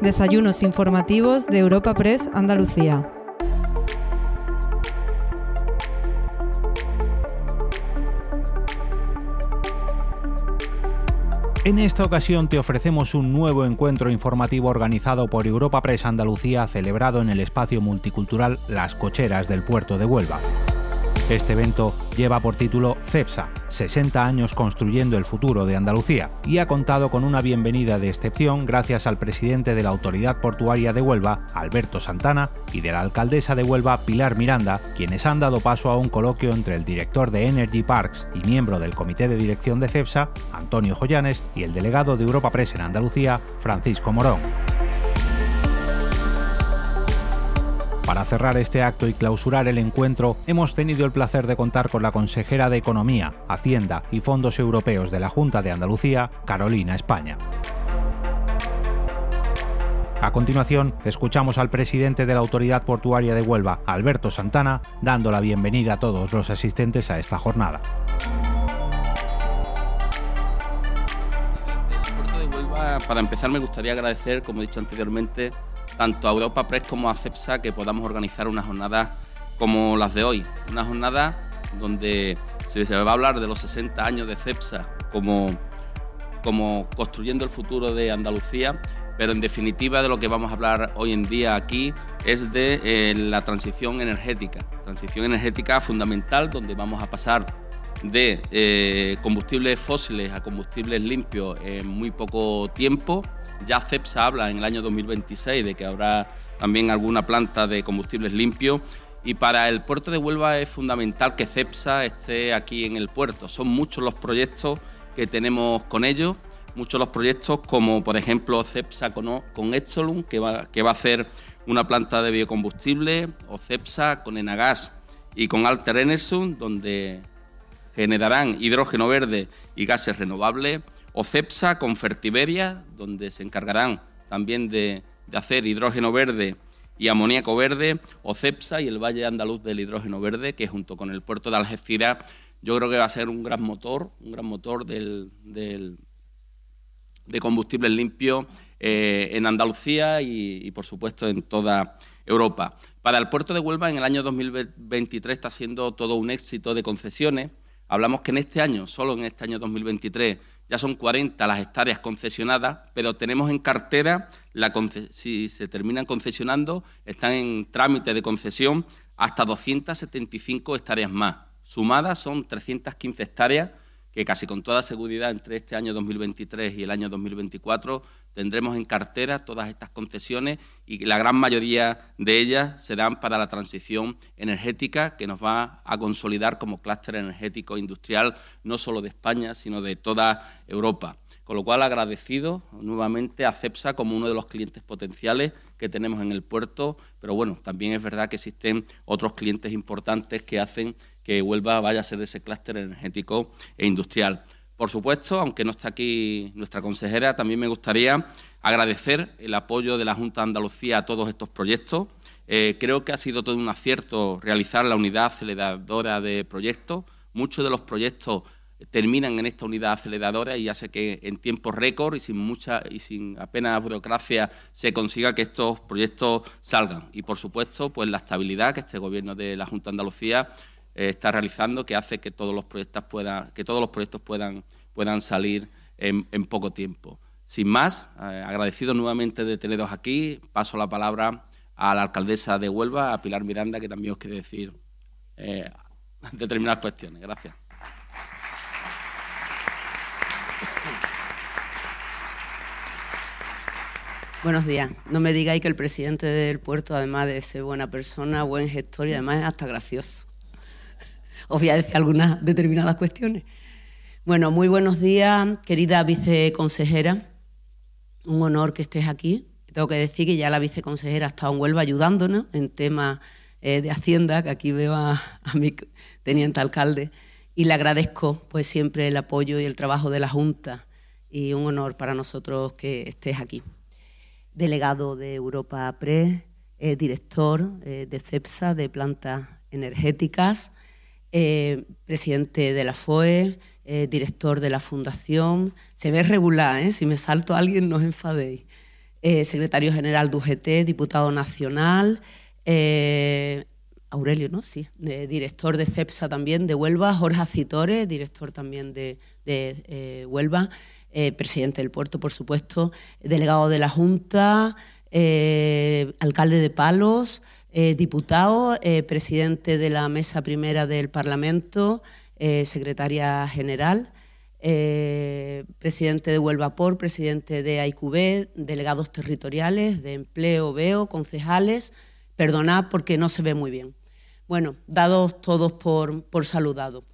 Desayunos informativos de Europa Press Andalucía. En esta ocasión te ofrecemos un nuevo encuentro informativo organizado por Europa Press Andalucía celebrado en el espacio multicultural Las Cocheras del puerto de Huelva. Este evento lleva por título CEPSA, 60 años construyendo el futuro de Andalucía, y ha contado con una bienvenida de excepción gracias al presidente de la Autoridad Portuaria de Huelva, Alberto Santana, y de la alcaldesa de Huelva, Pilar Miranda, quienes han dado paso a un coloquio entre el director de Energy Parks y miembro del comité de dirección de CEPSA, Antonio Joyanes, y el delegado de Europa Press en Andalucía, Francisco Morón. Para cerrar este acto y clausurar el encuentro, hemos tenido el placer de contar con la consejera de Economía, Hacienda y Fondos Europeos de la Junta de Andalucía, Carolina España. A continuación, escuchamos al presidente de la Autoridad Portuaria de Huelva, Alberto Santana, dando la bienvenida a todos los asistentes a esta jornada. para empezar, me gustaría agradecer, como he dicho anteriormente, tanto a Europa Press como a CEPSA que podamos organizar una jornada como las de hoy. Una jornada donde se va a hablar de los 60 años de CEPSA como, construyendo el futuro de Andalucía, pero en definitiva de lo que vamos a hablar hoy en día aquí es de eh, la transición energética. Transición energética fundamental donde vamos a pasar de eh, combustibles fósiles a combustibles limpios en muy poco tiempo ya CEPSA habla en el año 2026 de que habrá también alguna planta de combustibles limpios. Y para el puerto de Huelva es fundamental que CEPSA esté aquí en el puerto. Son muchos los proyectos que tenemos con ellos, muchos los proyectos como por ejemplo CEPSA con, con que va, a hacer una planta de biocombustible, o CEPSA con Enagas y con Alter donde generarán hidrógeno verde y gases renovables o CEPSA con Fertiberia, donde se encargarán también de, hacer hidrógeno verde y amoníaco verde, o CEPSA y el Valle Andaluz del Hidrógeno Verde, que junto con el puerto de Algeciras yo creo que va a ser un gran motor, un gran motor del, de combustible limpio eh, en Andalucía y, por supuesto, en toda Europa. Para el puerto de Huelva, en el año 2023 está siendo todo un éxito de concesiones. Hablamos que en este año, solo en este año 2023, ya son 40 las hectáreas concesionadas, pero tenemos en cartera, si se terminan concesionando, están en trámite de concesión hasta 275 hectáreas más. Sumadas son 315 hectáreas que casi con toda seguridad entre este año 2023 y el año 2024 tendremos en cartera todas estas concesiones y la gran mayoría de ellas serán para la transición energética que nos va a consolidar como clúster energético industrial no solo de España, sino de toda Europa. Con lo cual, agradecido nuevamente a CEPSA como uno de los clientes potenciales que tenemos en el puerto, pero bueno, también es verdad que existen otros clientes importantes que hacen que Huelva vaya a ser ese clúster energético e industrial. Por supuesto, aunque no está aquí nuestra consejera, también me gustaría agradecer el apoyo de la Junta de Andalucía a todos estos proyectos. Eh, creo que ha sido todo un acierto realizar la unidad aceleradora de proyectos. Muchos de los proyectos terminan en esta unidad aceleradora y hace que en tiempo récord y sin mucha y sin apenas burocracia se consiga que estos proyectos salgan. Y por supuesto, pues la estabilidad que este gobierno de la Junta de Andalucía está realizando, que hace que todos los proyectos puedan, que todos los proyectos puedan, puedan salir en, poco tiempo. Sin más, eh, agradecido nuevamente de teneros aquí, paso la palabra a la alcaldesa de Huelva, a Pilar Miranda, que también os quiere decir eh, determinadas cuestiones. Gracias. Buenos días. No me digáis que el presidente del puerto, además de ser buena persona, buen gestor y además es hasta gracioso. Decir algunas determinadas cuestiones. Bueno, muy buenos días, querida viceconsejera. Un honor que estés aquí. Tengo que decir que ya la viceconsejera ha estado en Huelva ayudándonos en temas eh, de Hacienda, que aquí veo a, a mi teniente alcalde, y le agradezco pues siempre el apoyo y el trabajo de la Junta y un honor para nosotros que estés aquí delegado de Europa Press, eh, director eh, de CEPSA, de plantas energéticas, eh, presidente de la FOE, director de la Fundación. Se ve regular, si me salto a alguien no os enfadéis. eh, secretario general de UGT, diputado nacional, eh, Aurelio, ¿no? Sí, director de CEPSA también de Huelva, Jorge Acitore, director también de, de Huelva, presidente del puerto, por supuesto, delegado de la Junta, alcalde de Palos, diputado, presidente de la mesa primera del Parlamento, secretaria general. Eh, presidente de Huelva Por, presidente de AIQB, delegados territoriales, de empleo, veo, concejales. Perdonad porque no se ve muy bien. Bueno, dados todos por, por saludado.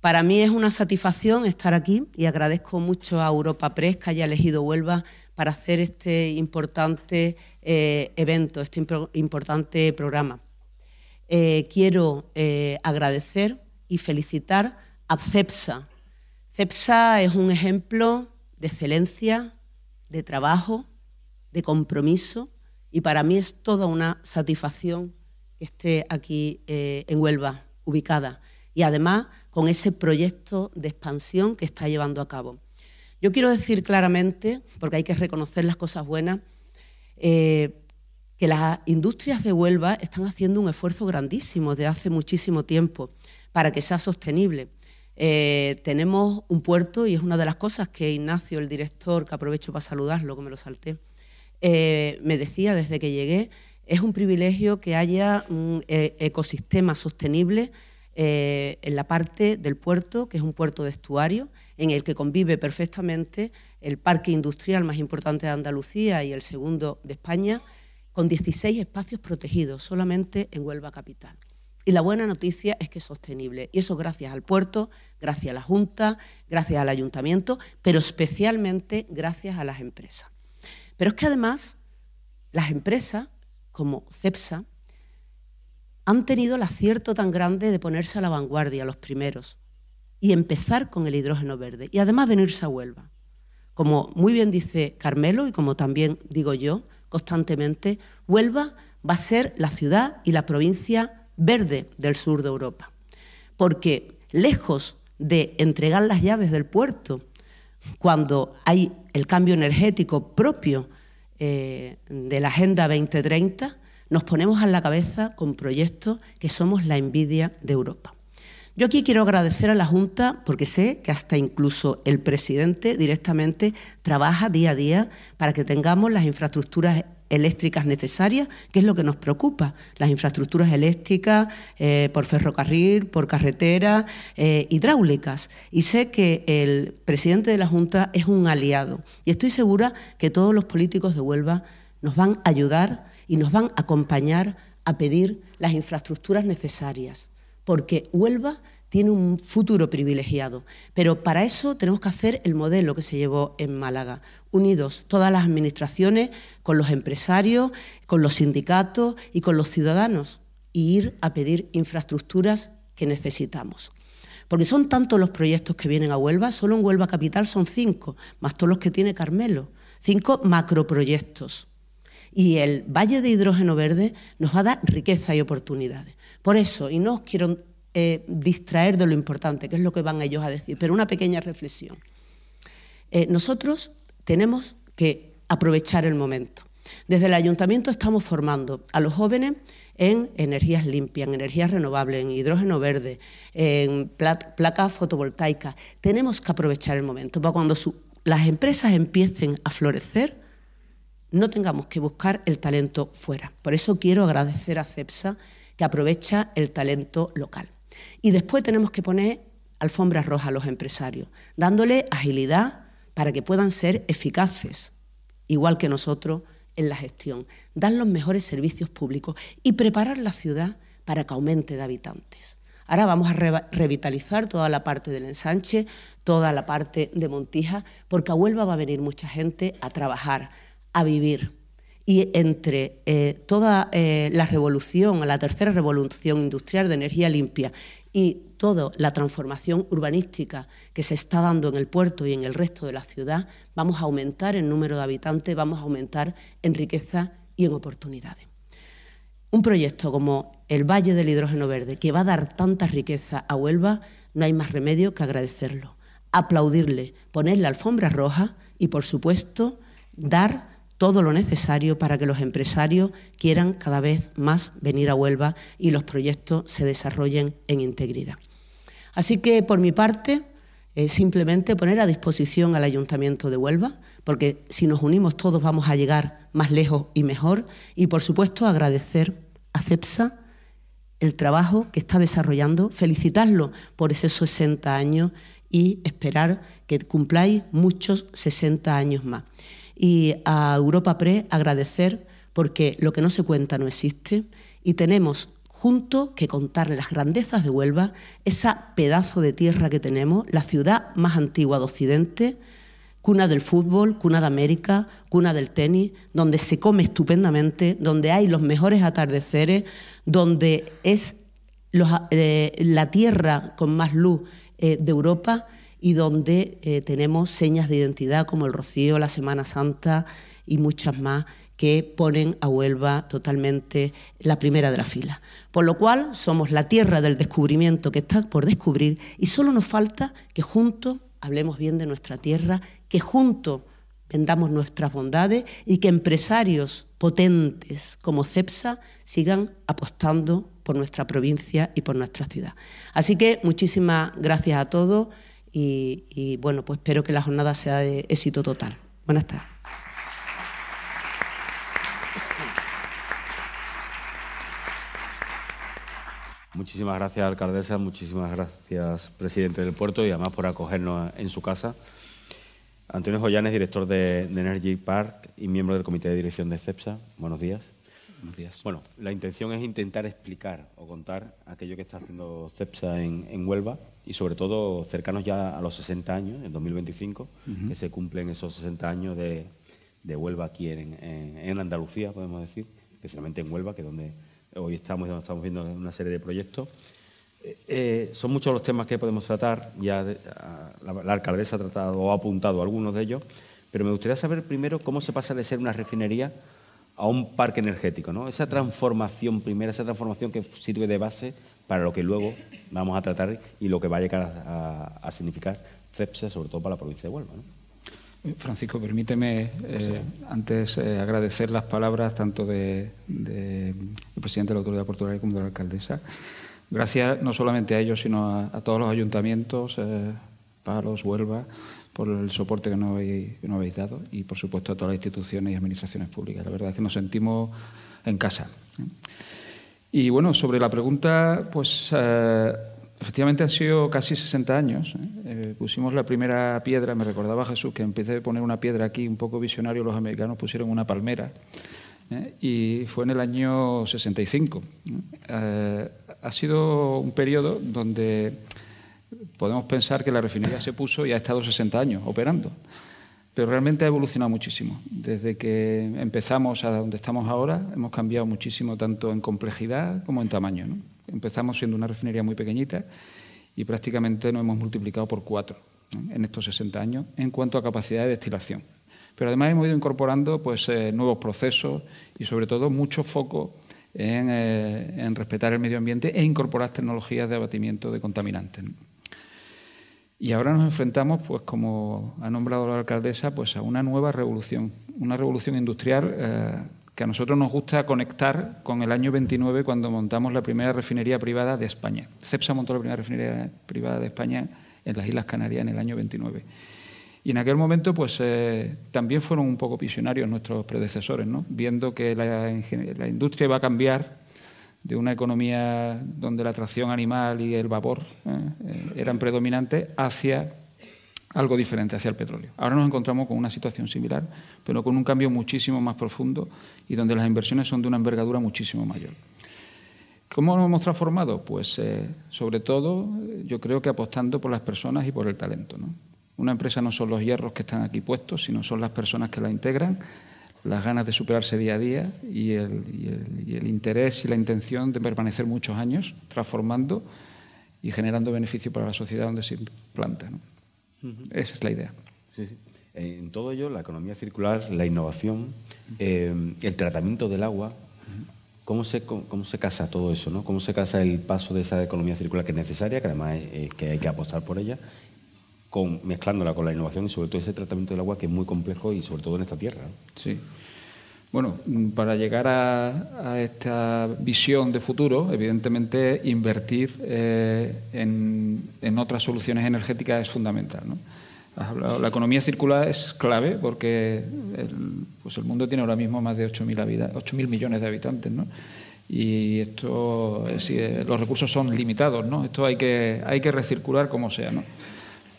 Para mí es una satisfacción estar aquí y agradezco mucho a Europa Press que haya elegido Huelva para hacer este importante eh, evento, este importante programa. Eh, quiero agradecer y felicitar a CEPSA, CEPSA es un ejemplo de excelencia, de trabajo, de compromiso y para mí es toda una satisfacción que esté aquí eh, en Huelva, ubicada, y además con ese proyecto de expansión que está llevando a cabo. Yo quiero decir claramente, porque hay que reconocer las cosas buenas, eh, que las industrias de Huelva están haciendo un esfuerzo grandísimo desde hace muchísimo tiempo para que sea sostenible. Eh, tenemos un puerto y es una de las cosas que Ignacio, el director, que aprovecho para saludarlo, que me lo salté, eh, me decía desde que llegué, es un privilegio que haya un ecosistema sostenible en la parte del puerto, que es un puerto de estuario, en el que convive perfectamente el parque industrial más importante de Andalucía y el segundo de España, con 16 espacios protegidos solamente en Huelva Capital. Y la buena noticia es que es sostenible. Y eso gracias al puerto, gracias a la Junta, gracias al Ayuntamiento, pero especialmente gracias a las empresas. Pero es que además las empresas, como CEPSA, han tenido el acierto tan grande de ponerse a la vanguardia, los primeros, y empezar con el hidrógeno verde, y además venirse a Huelva. Como muy bien dice Carmelo y como también digo yo constantemente, Huelva va a ser la ciudad y la provincia verde del sur de Europa. Porque lejos de entregar las llaves del puerto, cuando hay el cambio energético propio eh, de la Agenda 2030, nos ponemos a la cabeza con proyectos que somos la envidia de Europa. Yo aquí quiero agradecer a la Junta porque sé que hasta incluso el presidente directamente trabaja día a día para que tengamos las infraestructuras eléctricas necesarias, que es lo que nos preocupa, las infraestructuras eléctricas eh, por ferrocarril, por carretera, eh, hidráulicas. Y sé que el presidente de la Junta es un aliado. Y estoy segura que todos los políticos de Huelva nos van a ayudar y nos van a acompañar a pedir las infraestructuras necesarias, porque Huelva tiene un futuro privilegiado. Pero para eso tenemos que hacer el modelo que se llevó en Málaga, unidos todas las administraciones, con los empresarios, con los sindicatos y con los ciudadanos, y ir a pedir infraestructuras que necesitamos. Porque son tantos los proyectos que vienen a Huelva, solo en Huelva Capital son cinco, más todos los que tiene Carmelo, cinco macroproyectos. Y el Valle de Hidrógeno Verde nos va a dar riqueza y oportunidades. Por eso, y no os quiero eh, distraer de lo importante, que es lo que van ellos a decir, pero una pequeña reflexión. Eh, nosotros tenemos que aprovechar el momento. Desde el ayuntamiento estamos formando a los jóvenes en energías limpias, en energías renovables, en hidrógeno verde, en placas fotovoltaicas. Tenemos que aprovechar el momento para cuando las empresas empiecen a florecer, no tengamos que buscar el talento fuera. Por eso quiero agradecer a CEPSA que aprovecha el talento local. Y después tenemos que poner alfombras rojas a los empresarios, dándole agilidad para que puedan ser eficaces, igual que nosotros en la gestión, dar los mejores servicios públicos y preparar la ciudad para que aumente de habitantes. Ahora vamos a revitalizar toda la parte del ensanche, toda la parte de Montija, porque a Huelva va a venir mucha gente a trabajar, a vivir. Y entre eh, toda eh, la revolución, la tercera revolución industrial de energía limpia y toda la transformación urbanística que se está dando en el puerto y en el resto de la ciudad, vamos a aumentar el número de habitantes, vamos a aumentar en riqueza y en oportunidades. Un proyecto como el Valle del Hidrógeno Verde, que va a dar tanta riqueza a Huelva, no hay más remedio que agradecerlo, aplaudirle, ponerle alfombra roja y, por supuesto, dar todo lo necesario para que los empresarios quieran cada vez más venir a Huelva y los proyectos se desarrollen en integridad. Así que, por mi parte, eh, simplemente poner a disposición al Ayuntamiento de Huelva, porque si nos unimos todos vamos a llegar más lejos y mejor, y por supuesto agradecer a CEPSA el trabajo que está desarrollando, felicitarlo por esos 60 años y esperar que cumpláis muchos 60 años más y a Europa Pre agradecer porque lo que no se cuenta no existe y tenemos juntos que contarle las grandezas de Huelva, esa pedazo de tierra que tenemos, la ciudad más antigua de Occidente, cuna del fútbol, cuna de América, cuna del tenis, donde se come estupendamente, donde hay los mejores atardeceres, donde es eh, la tierra con más luz eh, de Europa y donde eh, tenemos señas de identidad como el Rocío, la Semana Santa y muchas más que ponen a Huelva totalmente la primera de la fila. Por lo cual somos la tierra del descubrimiento que está por descubrir y solo nos falta que juntos hablemos bien de nuestra tierra, que juntos vendamos nuestras bondades y que empresarios potentes como CEPSA sigan apostando por nuestra provincia y por nuestra ciudad. Así que muchísimas gracias a todos y, bueno, pues espero que la jornada sea de éxito total. Buenas tardes. Muchísimas gracias, alcaldesa. Muchísimas gracias, presidente del puerto, y además por acogernos en su casa. Antonio Joyanes, director de, Energy Park y miembro del comité de dirección de CEPSA. Buenos días. Buenos días. Bueno, la intención es intentar explicar o contar aquello que está haciendo CEPSA en Huelva y sobre todo cercanos ya a los 60 años, en 2025, que se cumplen esos 60 años de, de Huelva aquí en, en, Andalucía, podemos decir, especialmente en Huelva, que es donde hoy estamos y donde estamos viendo una serie de proyectos. Eh, eh, son muchos los temas que podemos tratar, ya la, alcaldesa ha tratado o ha apuntado algunos de ellos, pero me gustaría saber primero cómo se pasa de ser una refinería a un parque energético, ¿no? Esa transformación primera, esa transformación que sirve de base para lo que luego vamos a tratar y lo que va a llegar a, significar CEPSE, sobre todo para la provincia de Huelva. Eh, Francisco, permíteme eh, antes eh, agradecer las palabras tanto del de, presidente de la Autoridad Portuaria como de la alcaldesa. Gracias no solamente a ellos, sino a, todos los ayuntamientos, Palos, Huelva, por el soporte que nos, habéis, dado y, por supuesto, a todas las instituciones y administraciones públicas. La verdad es que nos sentimos en casa. Y bueno, sobre la pregunta, pues eh, efectivamente han sido casi 60 años. ¿eh? Eh, pusimos la primera piedra, me recordaba Jesús que empecé a poner una piedra aquí, un poco visionario, los americanos pusieron una palmera. Y fue en el año 65. ha sido un periodo donde podemos pensar que la refinería se puso y ha estado 60 años operando pero realmente ha evolucionado muchísimo. Desde que empezamos a donde estamos ahora, hemos cambiado muchísimo tanto en complejidad como en tamaño. Empezamos siendo una refinería muy pequeñita y prácticamente nos hemos multiplicado por cuatro en estos 60 años en cuanto a capacidad de destilación. Pero además hemos ido incorporando pues, eh, nuevos procesos y sobre todo mucho foco eh, en, respetar el medio ambiente e incorporar tecnologías de abatimiento de contaminantes. Y ahora nos enfrentamos, pues como ha nombrado la alcaldesa, pues a una nueva revolución, una revolución industrial eh, que a nosotros nos gusta conectar con el año 29 cuando montamos la primera refinería privada de España. CEPSA montó la primera refinería privada de España en las Islas Canarias en el año 29. Y en aquel momento, pues eh, también fueron un poco visionarios nuestros predecesores, ¿no? viendo que la, la industria iba a cambiar de una economía donde la tracción animal y el vapor eh, eran predominantes hacia algo diferente, hacia el petróleo. Ahora nos encontramos con una situación similar, pero con un cambio muchísimo más profundo y donde las inversiones son de una envergadura muchísimo mayor. ¿Cómo nos hemos transformado? Pues eh, sobre todo yo creo que apostando por las personas y por el talento. Una empresa no son los hierros que están aquí puestos, sino son las personas que la integran, las ganas de superarse día a día y el, interés y la intención de permanecer muchos años transformando y generando beneficio para la sociedad donde se implanta. Esa es la idea. En todo ello, la economía circular, la innovación, eh, el tratamiento del agua, ¿cómo se, cómo se casa todo eso? ¿no? ¿Cómo se casa el paso de esa economía circular que es necesaria, que además que hay que apostar por ella, con, mezclándola con la innovación y sobre todo ese tratamiento del agua que es muy complejo y sobre todo en esta tierra. Sí. Bueno, para llegar a, esta visión de futuro, evidentemente invertir eh, en, otras soluciones energéticas es fundamental. La economía circular es clave porque el, pues el mundo tiene ahora mismo más de 8.000 millones de habitantes. ¿no? Y esto, eh, eh, los recursos son limitados, ¿no? Esto hay que, hay que recircular como sea, ¿no?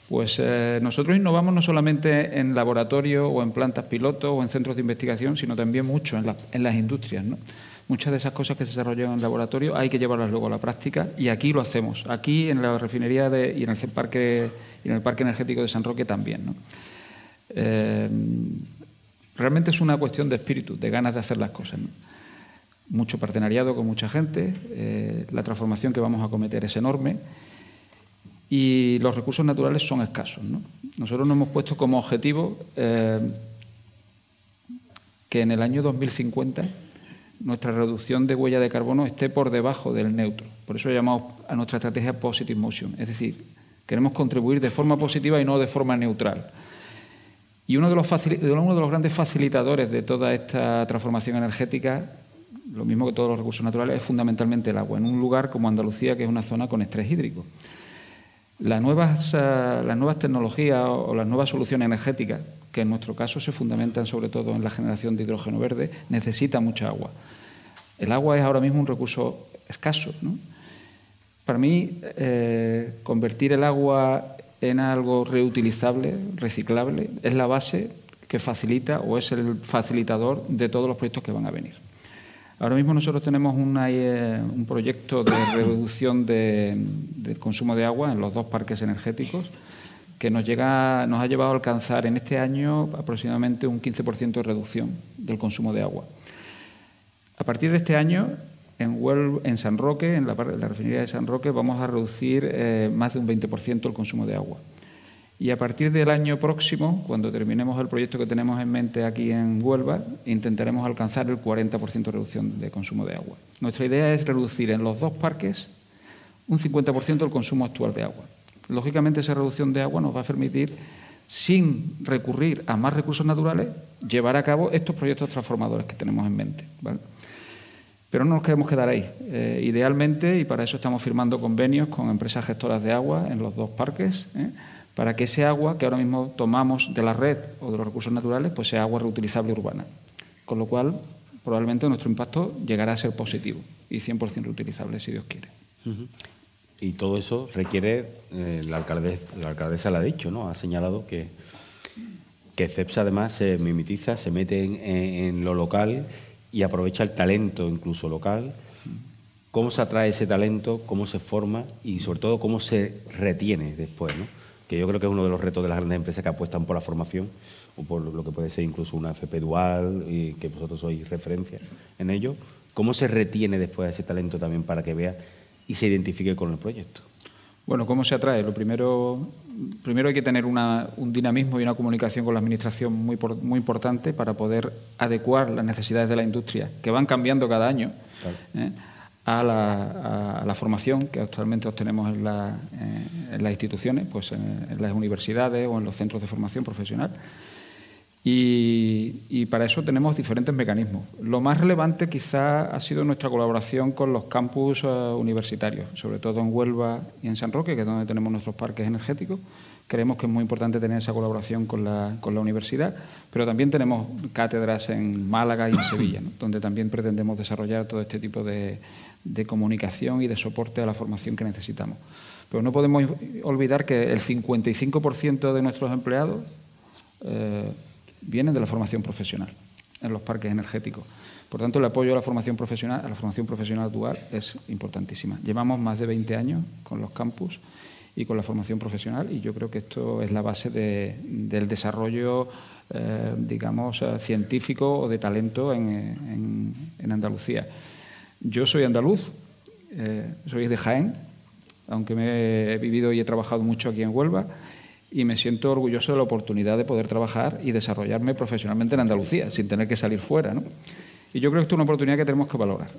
Pues eh, nosotros innovamos no solamente en laboratorio o en plantas piloto o en centros de investigación, sino también mucho en, las industrias. Muchas de esas cosas que se desarrollan en laboratorio hay que llevarlas luego a la práctica y aquí lo hacemos. Aquí en la refinería de, y en el parque y en el parque energético de San Roque también. Eh, realmente es una cuestión de espíritu, de ganas de hacer las cosas. Mucho partenariado con mucha gente, eh, la transformación que vamos a cometer es enorme y los recursos naturales son escasos. Nosotros nos hemos puesto como objetivo eh, que en el año 2050 nuestra reducción de huella de carbono esté por debajo del neutro. Por eso llamamos a nuestra estrategia Positive Motion. Es decir, queremos contribuir de forma positiva y no de forma neutral. Y uno de los grandes facilitadores de toda esta transformación energética, lo mismo que todos los recursos naturales, es fundamentalmente el agua, en un lugar como Andalucía, que es una zona con estrés hídrico. Las nuevas, eh, las nuevas tecnologías o las nuevas soluciones energéticas, que en nuestro caso se fundamentan sobre todo en la generación de hidrógeno verde, necesitan mucha agua. El agua es ahora mismo un recurso escaso. Para mí, eh, convertir el agua en algo reutilizable, reciclable, es la base que facilita o es el facilitador de todos los proyectos que van a venir. Ahora mismo nosotros tenemos eh, un proyecto de reducción del consumo de agua en los dos parques energéticos que nos, ha llevado a alcanzar en este año aproximadamente un 15% de reducción del consumo de agua. A partir de este año, en, en San Roque, en la, refinería de San Roque, vamos a reducir eh, más de un 20% el consumo de agua. Y a partir del año próximo, cuando terminemos el proyecto que tenemos en mente aquí en Huelva, intentaremos alcanzar el 40% de reducción de consumo de agua. Nuestra idea es reducir en los dos parques un 50% del consumo actual de agua. Lógicamente, esa reducción de agua nos va a permitir, sin recurrir a más recursos naturales, llevar a cabo estos proyectos transformadores que tenemos en mente. Pero no nos queremos quedar ahí. Eh, idealmente, y para eso estamos firmando convenios con empresas gestoras de agua en los dos parques, ¿eh? Para que ese agua que ahora mismo tomamos de la red o de los recursos naturales, pues sea agua reutilizable urbana. Con lo cual, probablemente nuestro impacto llegará a ser positivo y 100% reutilizable, si Dios quiere. Y todo eso requiere, eh, la, alcaldesa, la lo ha dicho, ¿no? Ha señalado que, que CEPSA además se mimetiza, se mete en, lo local y aprovecha el talento incluso local. ¿Cómo se atrae ese talento? ¿Cómo se forma? Y sobre todo, ¿cómo se retiene después? ¿no? Que yo creo que es uno de los retos de las grandes empresas que apuestan por la formación o por lo que puede ser incluso una FP dual y que vosotros sois referencia en ello. ¿Cómo se retiene después ese talento también para que vea y se identifique con el proyecto? Bueno, ¿cómo se atrae? Lo primero, primero hay que tener un dinamismo y una comunicación con la Administración muy, muy importante para poder adecuar las necesidades de la industria, que van cambiando cada año. ¿eh? A la, formación que actualmente obtenemos en, en las instituciones, pues en, las universidades o en los centros de formación profesional. Y, para eso tenemos diferentes mecanismos. Lo más relevante quizá ha sido nuestra colaboración con los campus eh, universitarios, sobre todo en Huelva y en San Roque, que es donde tenemos nuestros parques energéticos. Creemos que es muy importante tener esa colaboración con la, con la universidad, pero también tenemos cátedras en Málaga y en Sevilla, donde también pretendemos desarrollar todo este tipo de, de comunicación y de soporte a la formación que necesitamos. Pero no podemos olvidar que el 55% de nuestros empleados eh, vienen de la formación profesional en los parques energéticos. Por tanto, el apoyo a la formación profesional, a la formación profesional dual es importantísima. Llevamos más de 20 años con los campus y con la formación profesional y yo creo que esto es la base del desarrollo, eh, digamos, eh, científico o de talento en Andalucía. Yo soy andaluz, eh, soy de Jaén, aunque me he vivido y he trabajado mucho aquí en Huelva, y me siento orgulloso de la oportunidad de poder trabajar y desarrollarme profesionalmente en Andalucía, sin tener que salir fuera. Y yo creo que esto es una oportunidad que tenemos que valorar.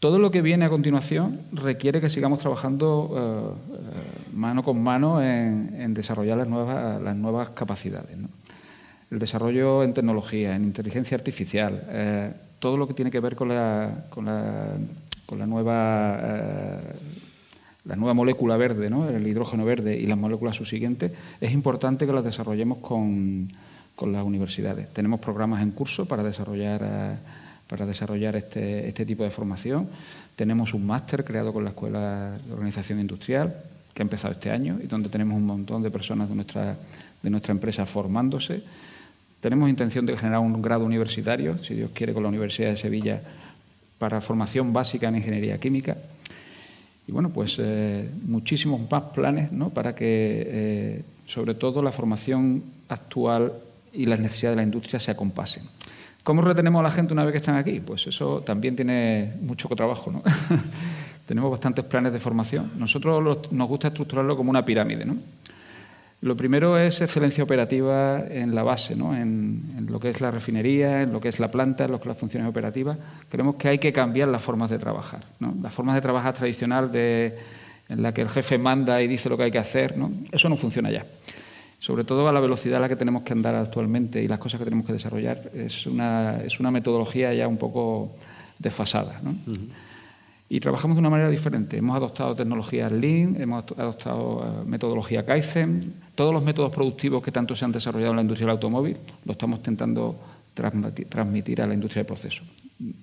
Todo lo que viene a continuación requiere que sigamos trabajando eh, eh, mano con mano en, desarrollar las nuevas, las nuevas capacidades. El desarrollo en tecnología, en inteligencia artificial, eh, todo lo que tiene que ver con la. Eh, nueva molécula verde, el hidrógeno verde y las moléculas subsiguientes, es importante que las desarrollemos con, las universidades. Tenemos programas en curso para desarrollar, eh, este, este, tipo de formación. Tenemos un máster creado con la Escuela de Organización Industrial, que ha empezado este año y donde tenemos un montón de personas de nuestra empresa formándose. Tenemos intención de generar un grado universitario, si Dios quiere, con la Universidad de Sevilla para formación básica en ingeniería química. Y bueno, pues eh, muchísimos más planes ¿no? para que, eh, sobre todo, la formación actual y las necesidades de la industria se acompasen. ¿Cómo retenemos a la gente una vez que están aquí? Pues eso también tiene mucho trabajo. ¿no? Tenemos bastantes planes de formación. Nosotros nos gusta estructurarlo como una pirámide. ¿no? Lo primero es excelencia operativa en la base, ¿no? en, lo que es la refinería, en lo que es la planta, en lo que son las funciones operativas. Creemos que hay que cambiar las formas de trabajar. ¿no? Las formas de trabajar tradicional de, en la que el jefe manda y dice lo que hay que hacer, ¿no? eso no funciona ya. Sobre todo a la velocidad a la que tenemos que andar actualmente y las cosas que tenemos que desarrollar, es una, es una metodología ya un poco desfasada. ¿no? Y trabajamos de una manera diferente. Hemos adoptado tecnologías Lean, hemos adoptado eh, metodología Kaizen, todos los métodos productivos que tanto se han desarrollado en la industria del automóvil, lo estamos intentando transmitir a la industria del proceso.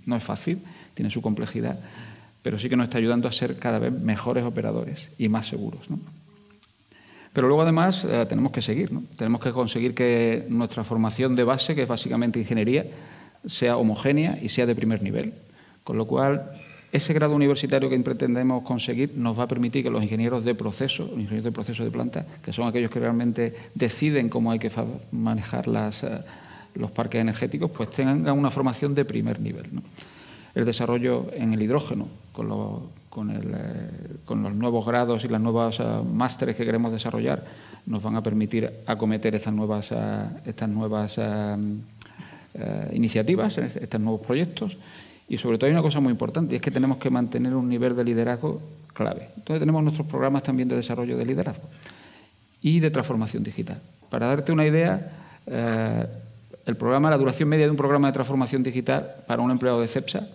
No es fácil, tiene su complejidad, pero sí que nos está ayudando a ser cada vez mejores operadores y más seguros. Pero luego además eh, tenemos que seguir, tenemos que conseguir que nuestra formación de base, que es básicamente ingeniería, sea homogénea y sea de primer nivel. Con lo cual ese grado universitario que pretendemos conseguir nos va a permitir que los ingenieros de proceso, los ingenieros de proceso de planta, que son aquellos que realmente deciden cómo hay que manejar eh, los parques energéticos, pues tengan una formación de primer nivel. El desarrollo en el hidrógeno, con, eh, los nuevos grados y las nuevas eh, másteres que queremos desarrollar, nos van a permitir acometer estas nuevas, estas nuevas iniciativas, estos nuevos proyectos y sobre todo hay una cosa muy importante, y es que tenemos que mantener un nivel de liderazgo clave. Entonces tenemos nuestros programas también de desarrollo de liderazgo y de transformación digital. Para darte una idea, eh, el programa, la duración media de un programa de transformación digital para un empleado de CEPSA,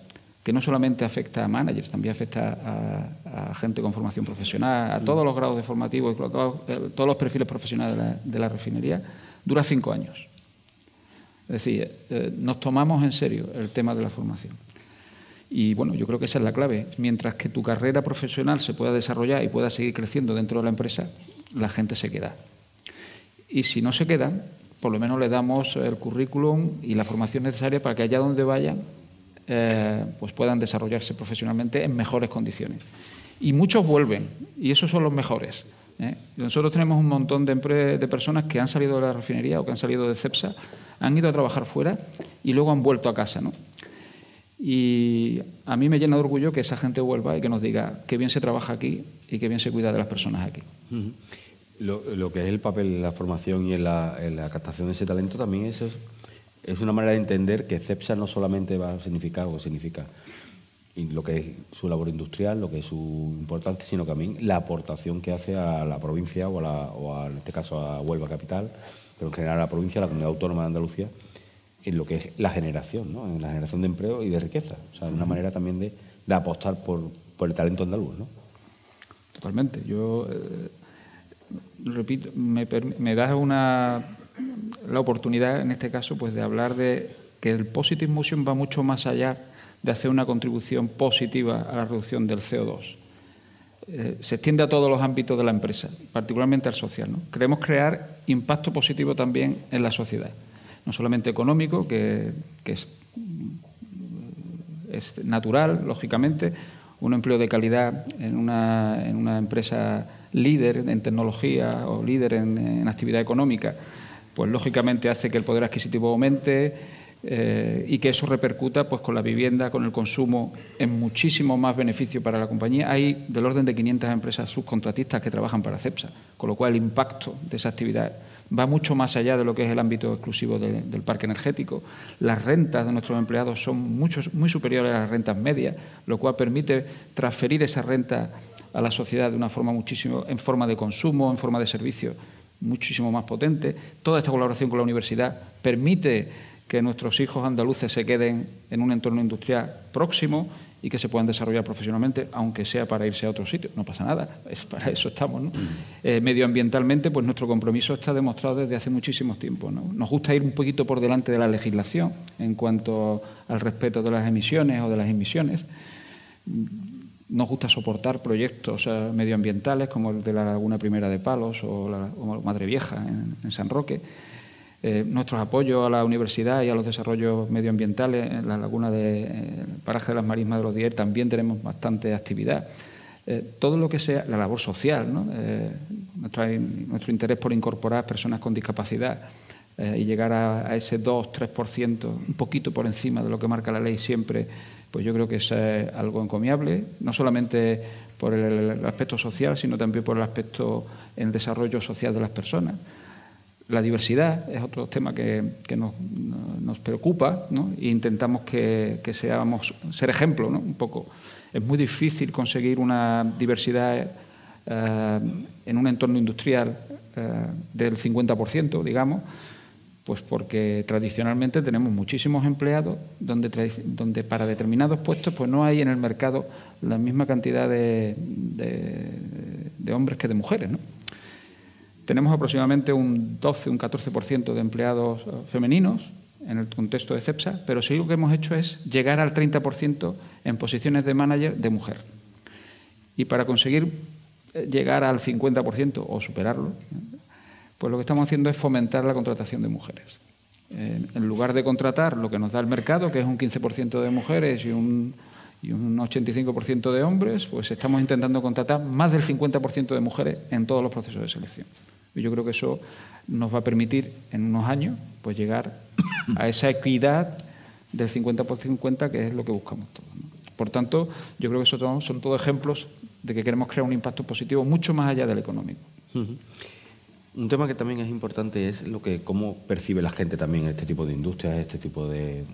que no solamente afecta a managers, también afecta a, gente con formación profesional, a todos los grados de formativo, y eh, todos los perfiles profesionales de la, refinería, dura cinco años. Es decir, eh, nos tomamos en serio el tema de la formación. Y bueno, yo creo que esa es la clave. Mientras que tu carrera profesional se pueda desarrollar y pueda seguir creciendo dentro de la empresa, la gente se queda. Y si no se queda, por lo menos le damos el currículum y la formación necesaria para que allá donde vayan eh, pues puedan desarrollarse profesionalmente en mejores condiciones. Y muchos vuelven, y esos son los mejores. ¿eh? Nosotros tenemos un montón de, de personas que han salido de la refinería o que han salido de CEPSA, han ido a trabajar fuera y luego han vuelto a casa. ¿no? Y a mí me llena de orgullo que esa gente vuelva y que nos diga qué bien se trabaja aquí y qué bien se cuida de las personas aquí. lo, que es el papel de la formación y en la, captación de ese talento también es, una manera de entender que CEPSA no solamente va a significar o significa lo que es su labor industrial, lo que es su importancia, sino también la aportación que hace a la provincia o, o en este caso a Huelva Capital, pero en general a la provincia, a la comunidad autónoma de Andalucía, en lo que es la generación, ¿no? en la generación de empleo y de riqueza. O sea, una manera también de, apostar por, el talento andaluz. ¿no? Totalmente. Yo, eh, repito, me, me da una, la oportunidad, en este caso, pues de hablar de que el Positive Motion va mucho más allá de hacer una contribución positiva a la reducción del CO2. Eh, se extiende a todos los ámbitos de la empresa, particularmente al social. ¿no? Queremos crear impacto positivo también en la sociedad no solamente económico, que, es, es, natural, lógicamente, un empleo de calidad en una, en una empresa líder en tecnología o líder en, actividad económica, pues lógicamente hace que el poder adquisitivo aumente eh, y que eso repercuta pues, con la vivienda, con el consumo, en muchísimo más beneficio para la compañía. Hay del orden de 500 empresas subcontratistas que trabajan para CEPSA, con lo cual el impacto de esa actividad va mucho más allá de lo que es el ámbito exclusivo del parque energético. Las rentas de nuestros empleados son muchos, muy superiores a las rentas medias, lo cual permite transferir esa renta a la sociedad de una forma muchísimo, en forma de consumo, en forma de servicio, muchísimo más potente. Toda esta colaboración con la universidad permite que nuestros hijos andaluces se queden en un entorno industrial próximo y que se puedan desarrollar profesionalmente, aunque sea para irse a otro sitio. No pasa nada, es para eso estamos. ¿no? Eh, medioambientalmente, pues nuestro compromiso está demostrado desde hace muchísimo tiempo. ¿no? Nos gusta ir un poquito por delante de la legislación en cuanto al respeto de las emisiones o de las emisiones nos gusta soportar proyectos medioambientales como el de la Laguna Primera de Palos o, la, Madre Vieja en, San Roque. Eh, nuestros apoyos a la universidad y a los desarrollos medioambientales en la laguna de eh, Paraje de las Marismas de los Dier también tenemos bastante actividad. todo lo que sea la labor social, nuestro, interés por incorporar personas con discapacidad y llegar a, a ese 2-3%, un poquito por encima de lo que marca la ley siempre pues yo creo que es algo encomiable, no solamente por el, aspecto social, sino también por el aspecto en el desarrollo social de las personas. La diversidad es otro tema que, nos, preocupa e intentamos que, seamos, ser ejemplo ¿no? un poco. Es muy difícil conseguir una diversidad eh, en un entorno industrial eh, del 50%, digamos, pues porque tradicionalmente tenemos muchísimos empleados donde, donde para determinados puestos pues no hay en el mercado la misma cantidad de, de, hombres que de mujeres. ¿no? Tenemos aproximadamente un 12, un 14% de empleados eh, femeninos en el contexto de CEPSA, pero sí lo que hemos hecho es llegar al 30% en posiciones de manager de mujer. Y para conseguir eh, llegar al 50% o superarlo, pues lo que estamos haciendo es fomentar la contratación de mujeres. En lugar de contratar lo que nos da el mercado, que es un 15% de mujeres y un, y un 85% de hombres, pues estamos intentando contratar más del 50% de mujeres en todos los procesos de selección. Y yo creo que eso nos va a permitir en unos años pues llegar a esa equidad del 50 por 50, que es lo que buscamos todos. Por tanto, yo creo que eso son todos ejemplos de que queremos crear un impacto positivo mucho más allá del económico. Un tema que también es importante es lo que cómo percibe la gente también este tipo de industrias, este tipo de,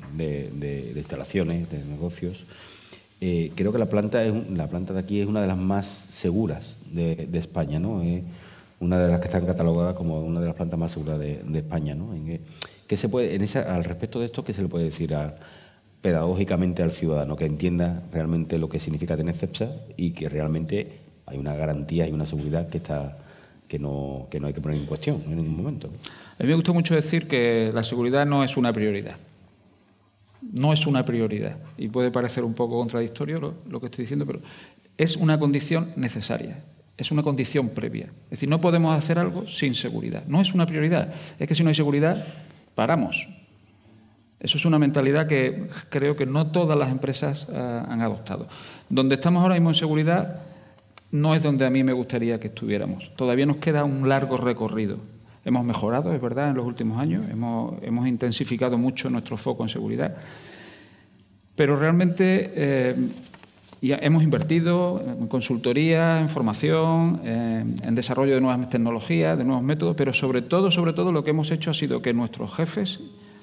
instalaciones, de negocios. Eh, creo que la planta es la planta de aquí es una de las más seguras de, España, ¿no? Es una de las que están catalogadas como una de las plantas más seguras de, España, ¿no? En ¿qué se puede, en esa, al respecto de esto, qué se le puede decir pedagógicamente al ciudadano que entienda realmente lo que significa tener CEPSA y que realmente hay una garantía y una seguridad que está que no, que no hay que poner en cuestión en ningún momento. A mí me gusta mucho decir que la seguridad no es una prioridad. No es una prioridad. Y puede parecer un poco contradictorio lo, que estoy diciendo, pero es una condición necesaria. Es una condición previa. Es decir, no podemos hacer algo sin seguridad. No es una prioridad. Es que si no hay seguridad, paramos. Eso es una mentalidad que creo que no todas las empresas ah, han adoptado. Donde estamos ahora mismo en seguridad no es donde a mí me gustaría que estuviéramos. Todavía nos queda un largo recorrido. Hemos mejorado, es verdad, en los últimos años, hemos, intensificado mucho nuestro foco en seguridad, pero realmente eh, hemos invertido en consultoría, en formación, en desarrollo de nuevas tecnologías, de nuevos métodos, pero sobre todo, sobre todo lo que hemos hecho ha sido que nuestros jefes,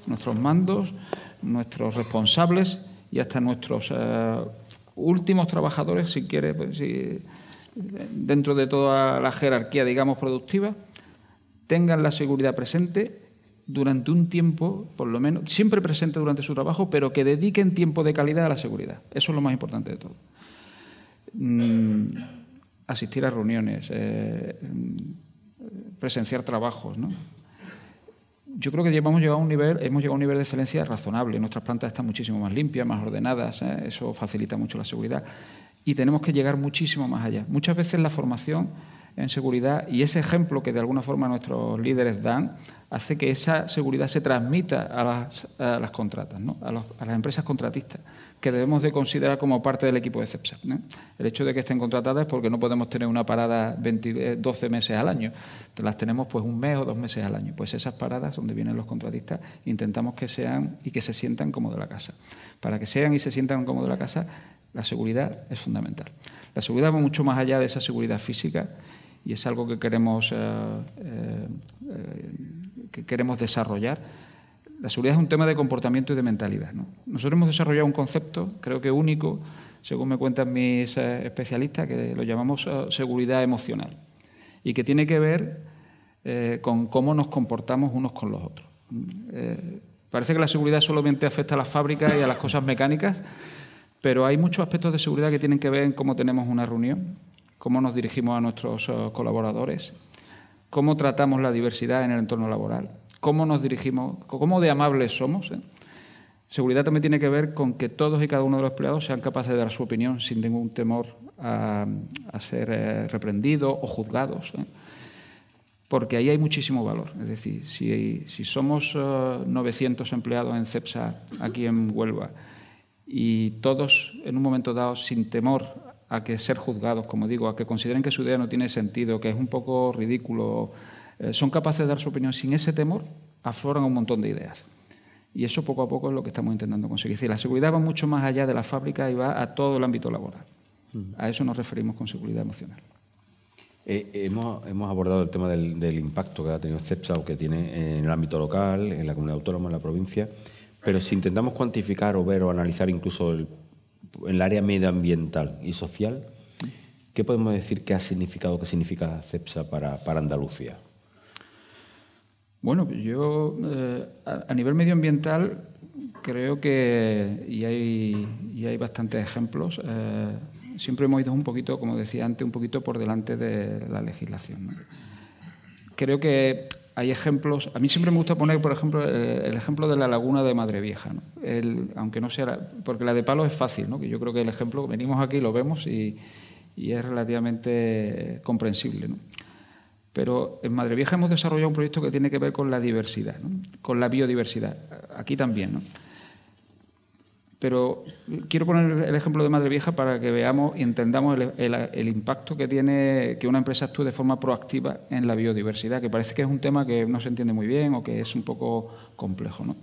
nuestros mandos, nuestros responsables y hasta nuestros eh, últimos trabajadores, si quiere, pues, si, dentro de toda la jerarquía, digamos, productiva, tengan la seguridad presente durante un tiempo, por lo menos, siempre presente durante su trabajo, pero que dediquen tiempo de calidad a la seguridad. Eso es lo más importante de todo. Mm, asistir a reuniones, eh, presenciar trabajos, ¿no? Yo creo que llevamos llegado a un nivel, hemos llegado a un nivel de excelencia razonable. Nuestras plantas están muchísimo más limpias, más ordenadas, ¿eh? eso facilita mucho la seguridad y tenemos que llegar muchísimo más allá. Muchas veces la formación en seguridad y ese ejemplo que de alguna forma nuestros líderes dan hace que esa seguridad se transmita a las, contratas, a, las empresas contratistas, que debemos de considerar como parte del equipo de CEPSA. El hecho de que estén contratadas es porque no podemos tener una parada 12 eh, meses al año, las tenemos pues un mes o dos meses al año. Pues esas paradas donde vienen los contratistas intentamos que sean y que se sientan como de la casa. Para que sean y se sientan como de la casa la seguridad es fundamental. La seguridad va mucho más allá de esa seguridad física y es algo que queremos, que queremos desarrollar. La seguridad es un tema de comportamiento y de mentalidad. Nosotros hemos desarrollado un concepto, creo que único, según me cuentan mis especialistas, que lo llamamos seguridad emocional y que tiene que ver con cómo nos comportamos unos con los otros. Parece que la seguridad solamente afecta a las fábricas y a las cosas mecánicas, pero hay muchos aspectos de seguridad que tienen que ver en cómo tenemos una reunión, cómo nos dirigimos a nuestros eh, colaboradores, cómo tratamos la diversidad en el entorno laboral, cómo nos dirigimos, cómo de amables somos. ¿eh? Seguridad también tiene que ver con que todos y cada uno de los empleados sean capaces de dar su opinión sin ningún temor a, ser eh, reprendidos o juzgados porque ahí hay muchísimo valor. Es decir, si, somos 900 eh, empleados en CEPSA aquí en Huelva y todos en un momento dado sin temor a que ser juzgados, como digo, a que consideren que su idea no tiene sentido, que es un poco ridículo, eh, son capaces de dar su opinión sin ese temor, afloran un montón de ideas. Y eso poco a poco es lo que estamos intentando conseguir. Es decir, la seguridad va mucho más allá de la fábrica y va a todo el ámbito laboral. A eso nos referimos con seguridad emocional. Eh, hemos, hemos, abordado el tema del, impacto que ha tenido CEPSA o que tiene en el ámbito local, en la comunidad autónoma, en la provincia, pero si intentamos cuantificar o ver o analizar incluso el, en el área medioambiental y social, ¿qué podemos decir que ha significado, qué significa CEPSA para, para Andalucía? Bueno, yo eh, a, nivel medioambiental creo que, y hay, y hay bastantes ejemplos, eh, siempre hemos ido un poquito, como decía antes, un poquito por delante de la legislación. Creo que hay ejemplos, a mí siempre me gusta poner, por ejemplo, el, ejemplo de la laguna de Madre Vieja, aunque no sea, porque la de Palo es fácil, ¿no? que yo creo que el ejemplo, venimos aquí, lo vemos y, es relativamente comprensible. Pero en Madre Vieja hemos desarrollado un proyecto que tiene que ver con la diversidad, con la biodiversidad, aquí también. ¿no? Pero quiero poner el ejemplo de Madre Vieja para que veamos y entendamos el, impacto que tiene que una empresa actúe de forma proactiva en la biodiversidad, que parece que es un tema que no se entiende muy bien o que es un poco complejo. ¿no?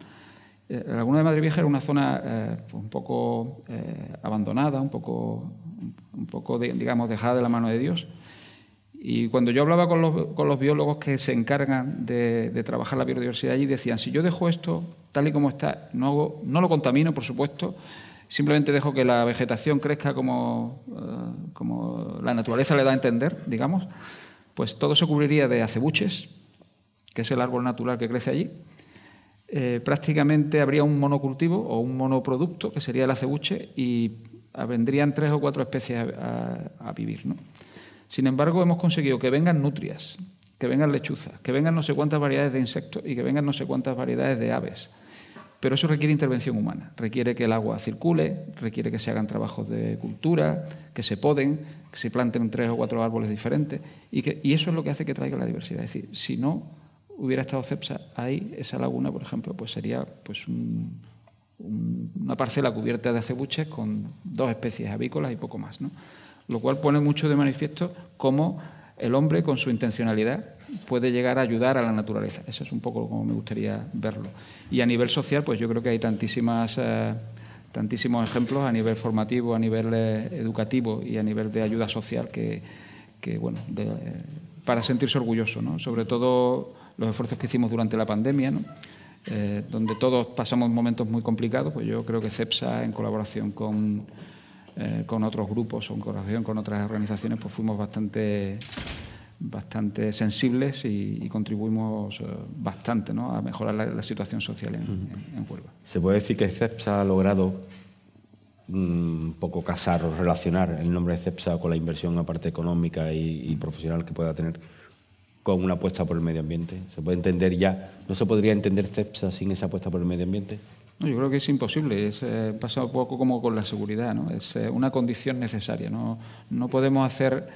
Eh, la laguna de Madre Vieja era una zona eh, pues un poco eh, abandonada, un poco, un poco digamos, dejada de la mano de Dios. Y cuando yo hablaba con los, biólogos que se encargan de, trabajar la biodiversidad allí, decían, si yo dejo esto tal y como está, no, no lo contamino, por supuesto, simplemente dejo que la vegetación crezca como, eh, la naturaleza le da a entender, digamos, pues todo se cubriría de acebuches, que es el árbol natural que crece allí. Eh, prácticamente habría un monocultivo o un monoproducto, que sería el acebuche, y vendrían tres o cuatro especies a, a vivir. ¿no? Sin embargo, hemos conseguido que vengan nutrias, que vengan lechuzas, que vengan no sé cuántas variedades de insectos y que vengan no sé cuántas variedades de aves. Pero eso requiere intervención humana, requiere que el agua circule, requiere que se hagan trabajos de cultura, que se poden, que se planten tres o cuatro árboles diferentes y, que, eso es lo que hace que traiga la diversidad. Es decir, si no hubiera estado CEPSA ahí, esa laguna, por ejemplo, pues sería pues una parcela cubierta de acebuches con dos especies avícolas y poco más. ¿no? Lo cual pone mucho de manifiesto cómo el hombre, con su intencionalidad, puede llegar a ayudar a la naturaleza. Eso es un poco como me gustaría verlo. Y a nivel social, pues yo creo que hay tantísimas, eh, tantísimos ejemplos a nivel formativo, a nivel eh, educativo y a nivel de ayuda social que, bueno, eh, para sentirse orgulloso, ¿no? Sobre todo los esfuerzos que hicimos durante la pandemia, donde todos pasamos momentos muy complicados, pues yo creo que CEPSA, en colaboración con eh, con otros grupos o en colaboración con otras organizaciones, pues fuimos bastante, bastante sensibles y, contribuimos eh, bastante ¿no? a mejorar la, situación social en, Huelva. ¿Se puede decir que CEPSA ha logrado mm, un poco casar o relacionar el nombre de CEPSA con la inversión aparte económica y, profesional que pueda tener con una apuesta por el medio ambiente? ¿Se puede entender ya? ¿No se podría entender CEPSA sin esa apuesta por el medio ambiente? Yo creo que es imposible. Es eh, pasa un poco como con la seguridad, ¿no? Es eh, una condición necesaria. ¿no? no podemos hacer.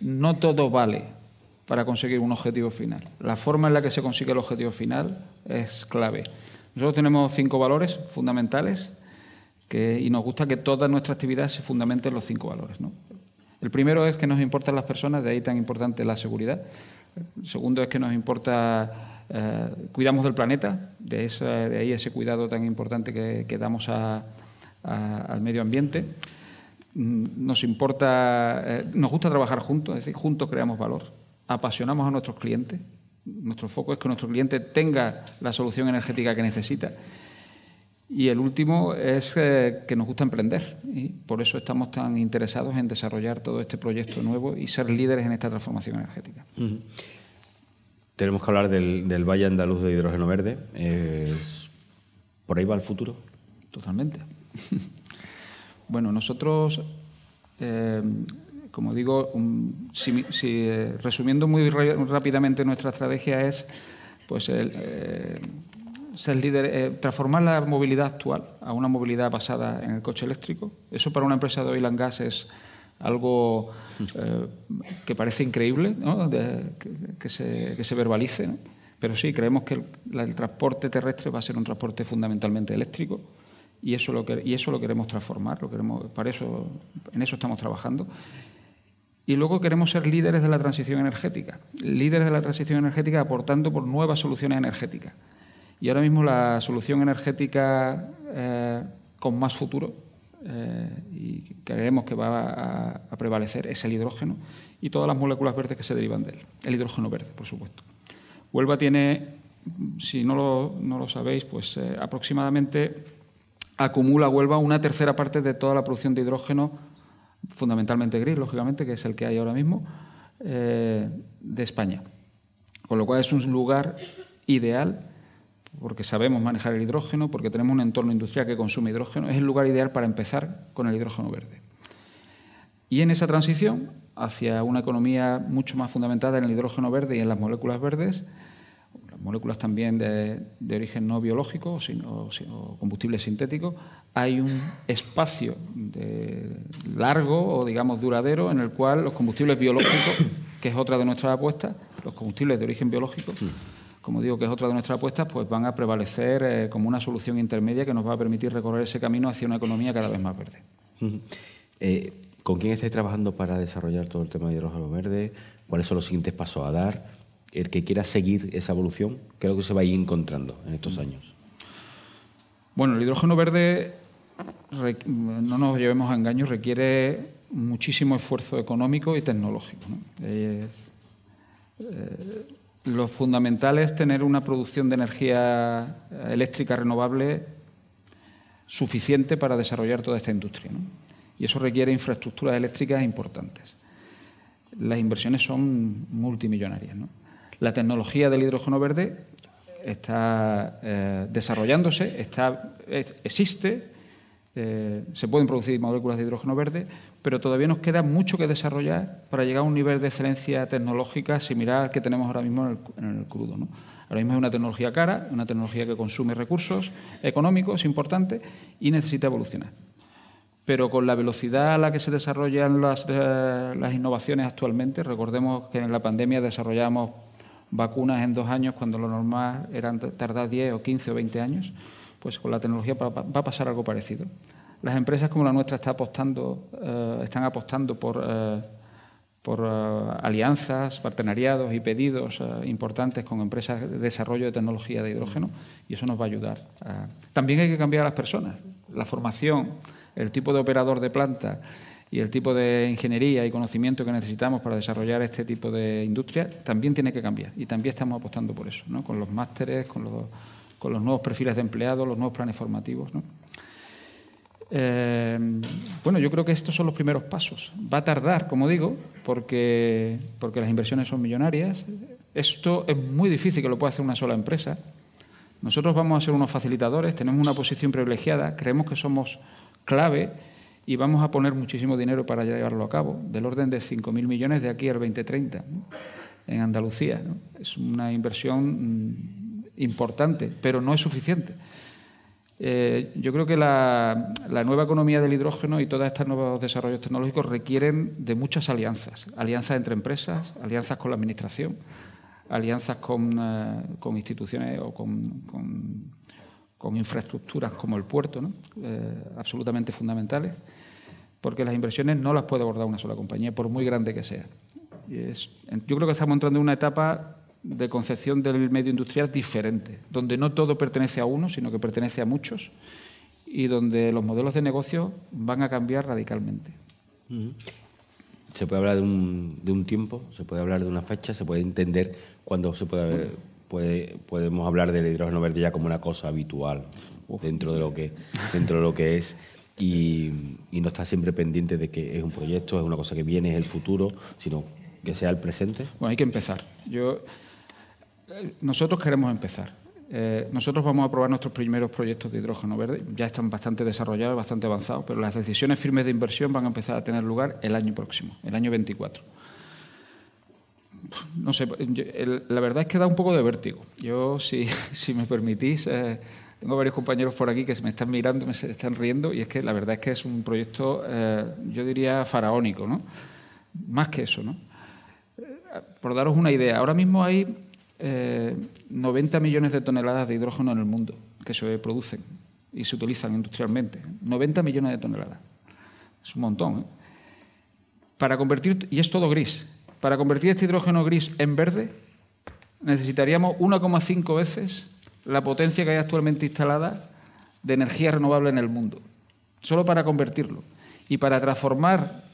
No todo vale para conseguir un objetivo final. La forma en la que se consigue el objetivo final es clave. Nosotros tenemos cinco valores fundamentales que, y nos gusta que toda nuestra actividad se fundamente en los cinco valores. ¿no? El primero es que nos importan las personas, de ahí tan importante la seguridad. El segundo es que nos importa eh, cuidamos del planeta, de, de, ahí ese cuidado tan importante que, damos al medio ambiente. Mm, nos importa, eh, nos gusta trabajar juntos, es decir, juntos creamos valor. apasionamos a nuestros clientes. Nuestro foco es que nuestro cliente tenga la solución energética que necesita. Y el último es eh, que nos gusta emprender. Y por eso estamos tan interesados en desarrollar todo este proyecto nuevo y ser líderes en esta transformación energética. Tenemos que hablar del, Valle Andaluz de Hidrógeno Verde. ¿Por ahí va el futuro? Totalmente. bueno, nosotros, eh, como digo, si, eh, resumiendo muy rápidamente nuestra estrategia es pues el, eh, ser líder, transformar la movilidad actual a una movilidad basada en el coche eléctrico. Eso para una empresa de oil and gas es algo que parece increíble que, se, verbalice. Pero sí, creemos que el, transporte terrestre va a ser un transporte fundamentalmente eléctrico y eso lo, y eso lo queremos transformar, lo queremos, para eso, en eso estamos trabajando. Y luego queremos ser líderes de la transición energética, líderes de la transición energética aportando por nuevas soluciones energéticas. Y ahora mismo la solución energética eh, con más futuro, eh, y creemos que va a, prevalecer, es el hidrógeno y todas las moléculas verdes que se derivan de él. El hidrógeno verde, por supuesto. Huelva tiene, si no lo, sabéis, pues eh, aproximadamente acumula Huelva una tercera parte de toda la producción de hidrógeno, fundamentalmente gris, lógicamente, que es el que hay ahora mismo, eh, de España. Con lo cual es un lugar ideal porque sabemos manejar el hidrógeno, porque tenemos un entorno industrial que consume hidrógeno, es el lugar ideal para empezar con el hidrógeno verde. Y en esa transición hacia una economía mucho más fundamentada en el hidrógeno verde y en las moléculas verdes, las moléculas también de, origen no biológico sino, combustible sintético, hay un espacio largo o digamos duradero en el cual los combustibles biológicos, que es otra de nuestras apuestas, los combustibles de origen biológico, como digo, que es otra de nuestras apuestas, pues van a prevalecer eh, como una solución intermedia que nos va a permitir recorrer ese camino hacia una economía cada vez más verde. Eh, ¿Con quién estáis trabajando para desarrollar todo el tema de hidrógeno verde? ¿Cuáles son los siguientes pasos a dar? El que quiera seguir esa evolución, ¿qué es lo que se va a ir encontrando en estos años? Bueno, el hidrógeno verde, no nos llevemos a engaños, requiere muchísimo esfuerzo económico y tecnológico. Eh, lo fundamental es tener una producción de energía eléctrica renovable suficiente para desarrollar toda esta industria. Y eso requiere infraestructuras eléctricas importantes. Las inversiones son multimillonarias. La tecnología del hidrógeno verde está eh, desarrollándose, está, existe, eh, se pueden producir moléculas de hidrógeno verde, pero todavía nos queda mucho que desarrollar para llegar a un nivel de excelencia tecnológica similar al que tenemos ahora mismo en el, crudo. Ahora mismo es una tecnología cara, una tecnología que consume recursos económicos importantes y necesita evolucionar. Pero con la velocidad a la que se desarrollan las, eh, innovaciones actualmente, recordemos que en la pandemia desarrollamos vacunas en dos años cuando lo normal era tardar 10 o 15 o 20 años pues con la tecnología va a pasar algo parecido. Las empresas como la nuestra están apostando, eh, están apostando por, eh, por eh, alianzas, partenariados y pedidos importantes con empresas de desarrollo de tecnología de hidrógeno y eso nos va a ayudar. También hay que cambiar a las personas. La formación, el tipo de operador de planta y el tipo de ingeniería y conocimiento que necesitamos para desarrollar este tipo de industria también tiene que cambiar y también estamos apostando por eso, ¿no? con los másteres, con los con los nuevos perfiles de empleados, los nuevos planes formativos. Eh, bueno, yo creo que estos son los primeros pasos. Va a tardar, como digo, porque, porque las inversiones son millonarias. Esto es muy difícil que lo pueda hacer una sola empresa. Nosotros vamos a ser unos facilitadores, tenemos una posición privilegiada, creemos que somos clave y vamos a poner muchísimo dinero para llevarlo a cabo, del orden de 5.000 millones de aquí al 2030, en Andalucía. Es una inversión mm, importante, pero no es suficiente. Eh, yo creo que la, nueva economía del hidrógeno y todos estos nuevos desarrollos tecnológicos requieren de muchas alianzas, alianzas entre empresas, alianzas con la administración, alianzas con, eh, instituciones o con, infraestructuras como el puerto, eh, absolutamente fundamentales, porque las inversiones no las puede abordar una sola compañía, por muy grande que sea. yo creo que estamos entrando en una etapa de concepción del medio industrial diferente, donde no todo pertenece a uno, sino que pertenece a muchos y donde los modelos de negocio van a cambiar radicalmente. se puede hablar de un, de un tiempo, se puede hablar de una fecha, se puede entender cuándo se puede, puede, podemos hablar del hidrógeno verde ya como una cosa habitual dentro de lo que dentro de lo que es y, y no está siempre pendiente de que es un proyecto, es una cosa que viene, es el futuro, sino que sea el presente. Bueno, hay que empezar. Yo, nosotros queremos empezar. Eh, nosotros vamos a probar nuestros primeros proyectos de hidrógeno verde. Ya están bastante desarrollados, bastante avanzados, pero las decisiones firmes de inversión van a empezar a tener lugar el año próximo, el año 24. No sé, la verdad es que da un poco de vértigo. Yo, si, me permitís, eh, tengo varios compañeros por aquí que me están mirando, me están riendo, y es que la verdad es que es un proyecto, eh, yo diría, faraónico, ¿no? Más que eso, ¿no? Por daros una idea, ahora mismo hay eh, 90 millones de toneladas de hidrógeno en el mundo que se producen y se utilizan industrialmente. 90 millones de toneladas. Es un montón. ¿eh? Para convertir, y es todo gris, para convertir este hidrógeno gris en verde necesitaríamos 1,5 veces la potencia que hay actualmente instalada de energía renovable en el mundo. Solo para convertirlo. Y para transformar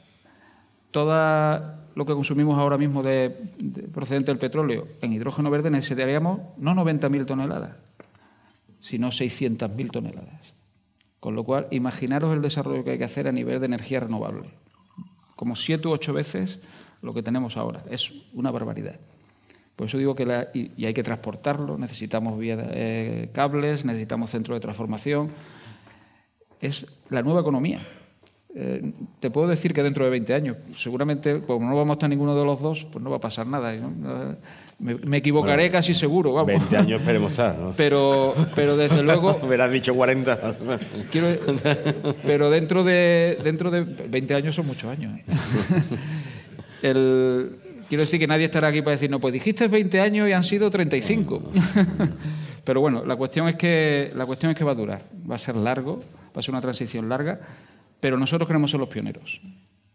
todo lo que consumimos ahora mismo de, de- procedente del petróleo en hidrógeno verde necesitaríamos no 90.000 toneladas, sino 600.000 toneladas. Con lo cual, imaginaros el desarrollo que hay que hacer a nivel de energía renovable. Como siete u ocho veces lo que tenemos ahora. Es una barbaridad. Por eso digo que y hay que transportarlo, necesitamos vía, eh, cables, necesitamos centros de transformación. Es la nueva economía. Eh, te puedo decir que dentro de 20 años, seguramente, como no vamos a estar ninguno de los dos, pues no va a pasar nada. ¿no? Me, me equivocaré Bueno, casi seguro, vamos. 20 años esperemos estar, ¿no? Pero, pero desde luego, Hubieras dicho 40. quiero, pero dentro de, dentro de 20 años son muchos años. ¿eh? El- quiero decir que nadie estará aquí para decir, no, pues dijiste 20 años y han sido 35. Pero bueno, la cuestión es que la cuestión es que va a durar, va a ser largo, va a ser una transición larga, pero nosotros queremos ser los pioneros y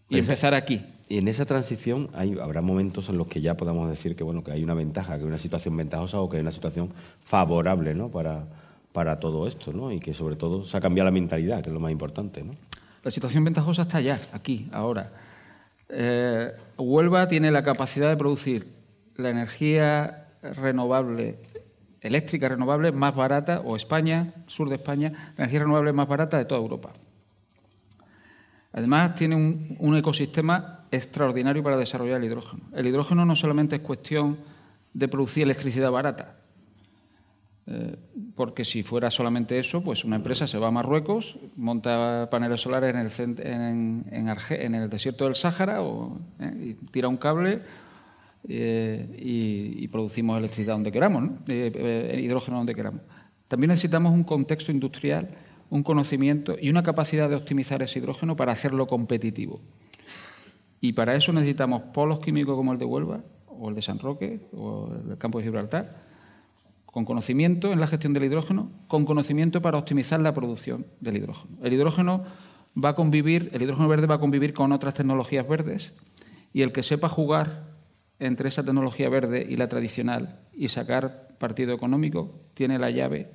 Pues- empezar aquí. Y en esa transición hay, habrá momentos en los que ya podamos decir que bueno que hay una ventaja, que hay una situación ventajosa o que hay una situación favorable ¿no? para, para todo esto, ¿no? Y que sobre todo se ha cambiado la mentalidad, que es lo más importante, ¿no? La situación ventajosa está ya, aquí, ahora. Eh, Huelva tiene la capacidad de producir la energía renovable, eléctrica renovable más barata, o España, sur de España, la energía renovable más barata de toda Europa. Además, tiene un, ecosistema extraordinario para desarrollar el hidrógeno. El hidrógeno no solamente es cuestión de producir electricidad barata, eh, porque si fuera solamente eso, pues una empresa se va a Marruecos, monta paneles solares en el, en, Arge- en el desierto del Sáhara o, eh, y tira un cable eh, y, y producimos electricidad donde queramos, ¿no? Hidrógeno donde queramos. También necesitamos un contexto industrial, un conocimiento y una capacidad de optimizar ese hidrógeno para hacerlo competitivo. Y para eso necesitamos polos químicos como el de Huelva, o el de San Roque, o el campo de Gibraltar, con conocimiento en la gestión del hidrógeno, con conocimiento para optimizar la producción del hidrógeno. El hidrógeno va a convivir, el hidrógeno verde va a convivir con otras tecnologías verdes y el que sepa jugar entre esa tecnología verde y la tradicional y sacar partido económico tiene la llave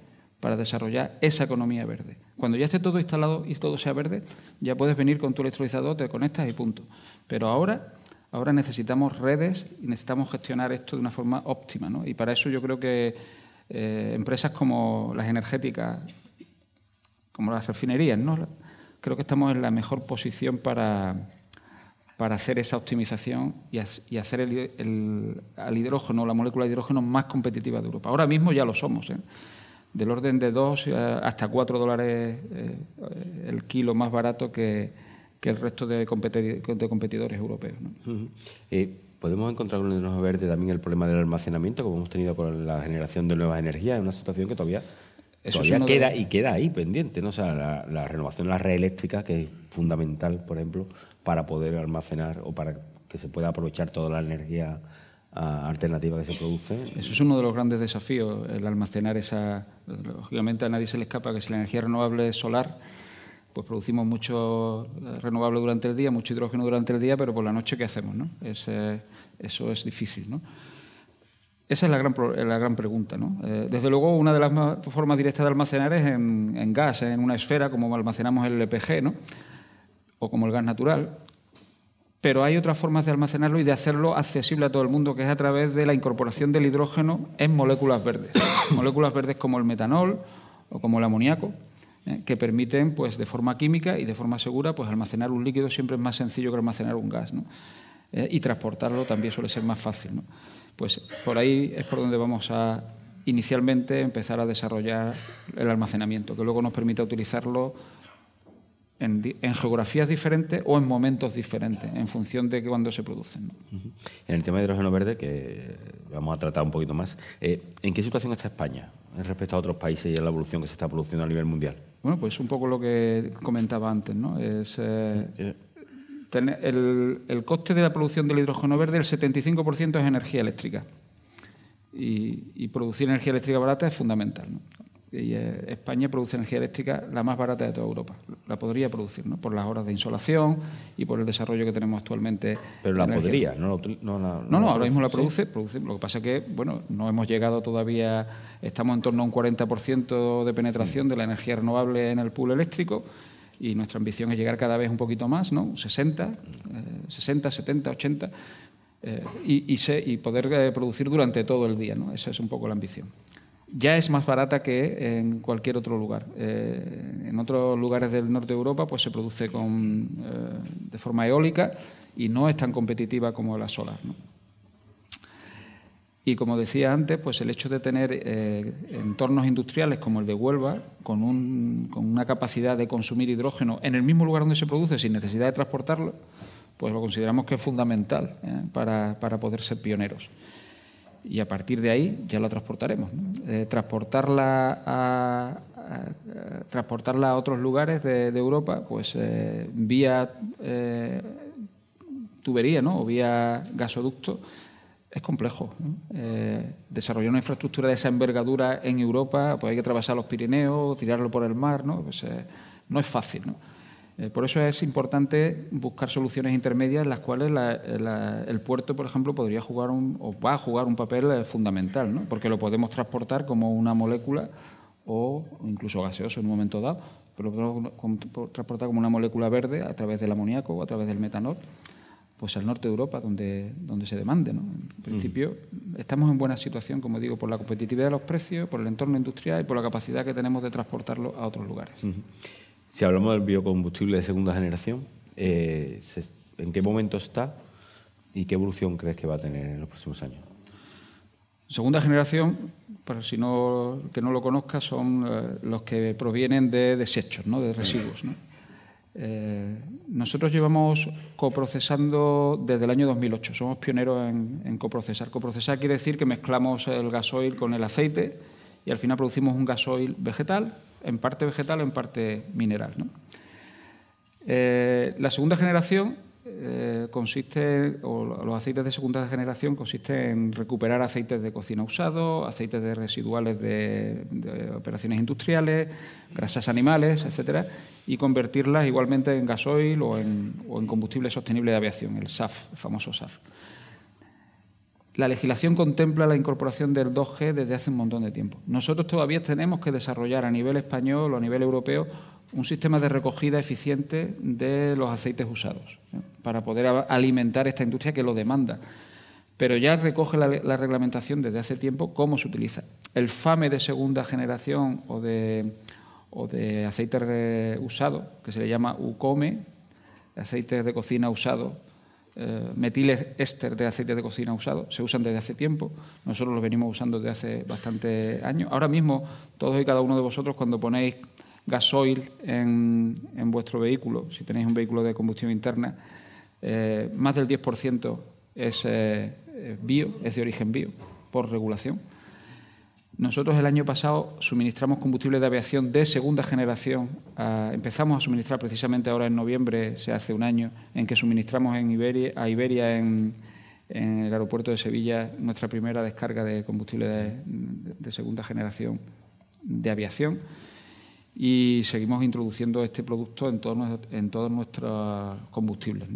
para desarrollar esa economía verde. Cuando ya esté todo instalado y todo sea verde, ya puedes venir con tu electrolizador, te conectas y punto. Pero ahora, ahora necesitamos redes y necesitamos gestionar esto de una forma óptima. ¿no? Y para eso yo creo que eh, empresas como las energéticas, como las refinerías, ¿no? creo que estamos en la mejor posición para, para hacer esa optimización y, ha- y hacer el, hidrógeno, la molécula de hidrógeno más competitiva de Europa. Ahora mismo ya lo somos, ¿eh? Del orden de 2 hasta 4 dólares eh, el kilo más barato que, que el resto de, competi- de competidores europeos. ¿no? Ujú. Eh, Podemos encontrar con el hidrógeno verde también el problema del almacenamiento, como hemos tenido con la generación de nuevas energías, es una situación que todavía, Eso todavía queda y queda ahí pendiente, ¿no? O sea, la, la renovación de la red eléctrica, que es fundamental, por ejemplo, para poder almacenar o para que se pueda aprovechar toda la energía alternativa que se produce. Eso es uno de los grandes desafíos, el almacenar esa. Lógicamente a nadie se le escapa que si la energía renovable es solar, pues producimos mucho eh, renovable durante el día, mucho hidrógeno durante el día, pero por la noche, ¿qué hacemos? No? Es, eh, eso es difícil. ¿no? Esa es la gran, la gran pregunta. ¿no? Eh, desde luego, una de las ma- formas directas de almacenar es en, en gas, en una esfera, como almacenamos el LPG, ¿no? o como el gas natural. Pero hay otras formas de almacenarlo y de hacerlo accesible a todo el mundo, que es a través de la incorporación del hidrógeno en moléculas verdes. moléculas verdes como el metanol o como el amoníaco, ¿eh? que permiten, pues, de forma química y de forma segura, pues, almacenar un líquido siempre es más sencillo que almacenar un gas. ¿eh? y transportarlo también suele ser más fácil. Pues por ahí es por donde vamos a inicialmente empezar a desarrollar el almacenamiento, que luego nos permita utilizarlo en, geografías diferentes o en momentos diferentes, en función de cuándo se producen. En el tema de hidrógeno verde, que vamos a tratar un poquito más, eh, ¿en qué situación está España respecto a otros países y a la evolución que se está produciendo a nivel mundial? Bueno, pues un poco lo que comentaba antes, ¿no? Es, eh, el, el, coste de la producción del hidrógeno verde, el 75% es energía eléctrica. Y, y, producir energía eléctrica barata es fundamental. ¿no? Y eh, España produce energía eléctrica la más barata de toda Europa. La podría producir, ¿no? Por las horas de insolación y por el desarrollo que tenemos actualmente. Pero la podría, no, no, no, ahora mismo la produce, produce. Lo que pasa es que, bueno, no hemos llegado todavía, estamos en torno a un 40% de penetración de la energía renovable en el pool eléctrico y nuestra ambición es llegar cada vez un poquito más, ¿no? 60, 60, 70, 80. y, y, y, poder eh, producir durante todo el día. ¿no? Esa es un poco la ambición ya es más barata que en cualquier otro lugar. Eh, en otros lugares del norte de Europa pues se produce con, eh, de forma eólica y no es tan competitiva como la solar. Y como decía antes, pues el hecho de tener eh, entornos industriales como el de Huelva, con, un, una capacidad de consumir hidrógeno en el mismo lugar donde se produce sin necesidad de transportarlo, pues lo consideramos que es fundamental para poder ser pioneros y a partir de ahí ya la transportaremos. Eh, transportarla, a, transportarla a otros lugares de, Europa, pues eh, vía eh, tubería ¿no? o vía gasoducto, es complejo. desarrollar una infraestructura de esa envergadura en Europa, pues hay que atravesar los Pirineos, tirarlo por el mar, ¿no? Pues, no es fácil. ¿no? Eh, por eso es importante buscar soluciones intermedias en las cuales el puerto, por ejemplo, podría jugar un, o va a jugar un papel eh, fundamental, ¿no? porque lo podemos transportar como una molécula o incluso gaseoso en un momento dado, pero lo podemos transportar como una molécula verde a través del amoníaco o a través del metanol, pues al norte de Europa, donde, donde se demande. ¿no? En principio, estamos en buena situación, como digo, por la competitividad de los precios, por el entorno industrial y por la capacidad que tenemos de transportarlo a otros lugares. Si hablamos del biocombustible de segunda generación, eh, ¿en qué momento está y qué evolución crees que va a tener en los próximos años? Segunda generación, para si no que no lo conozca, son eh, los que provienen de desechos, ¿no? de residuos. Eh, nosotros llevamos coprocesando desde el año 2008. Somos pioneros en, en, coprocesar. Coprocesar quiere decir que mezclamos el gasoil con el aceite y al final producimos un gasoil vegetal en parte vegetal, en parte mineral. Eh, la segunda generación eh, consiste, o los aceites de segunda generación consiste en recuperar aceites de cocina usados, aceites de residuales de, operaciones industriales, grasas animales, etcétera, y convertirlas igualmente en gasoil o en, o en combustible sostenible de aviación, el SAF, el famoso SAF. La legislación contempla la incorporación del 2G desde hace un montón de tiempo. Nosotros todavía tenemos que desarrollar a nivel español o a nivel europeo un sistema de recogida eficiente de los aceites usados para poder alimentar esta industria que lo demanda. Pero ya recoge la, reglamentación desde hace tiempo cómo se utiliza. El FAME de segunda generación o de, aceite usado, que se le llama UCOME, aceites de cocina usados, eh, metiles éster de aceite de cocina usado, se usan desde hace tiempo, nosotros los venimos usando desde hace bastante años. Ahora mismo, todos y cada uno de vosotros, cuando ponéis gasoil en, vuestro vehículo, si tenéis un vehículo de combustión interna, eh, más del 10% es eh, bio, es de origen bio, por regulación. Nosotros el año pasado suministramos combustible de aviación de segunda generación. empezamos a suministrar precisamente ahora en noviembre, se hace un año, en que suministramos en Iberia, a Iberia en, el aeropuerto de Sevilla nuestra primera descarga de combustible de, segunda generación de aviación. Y seguimos introduciendo este producto en, en todos nuestros combustibles.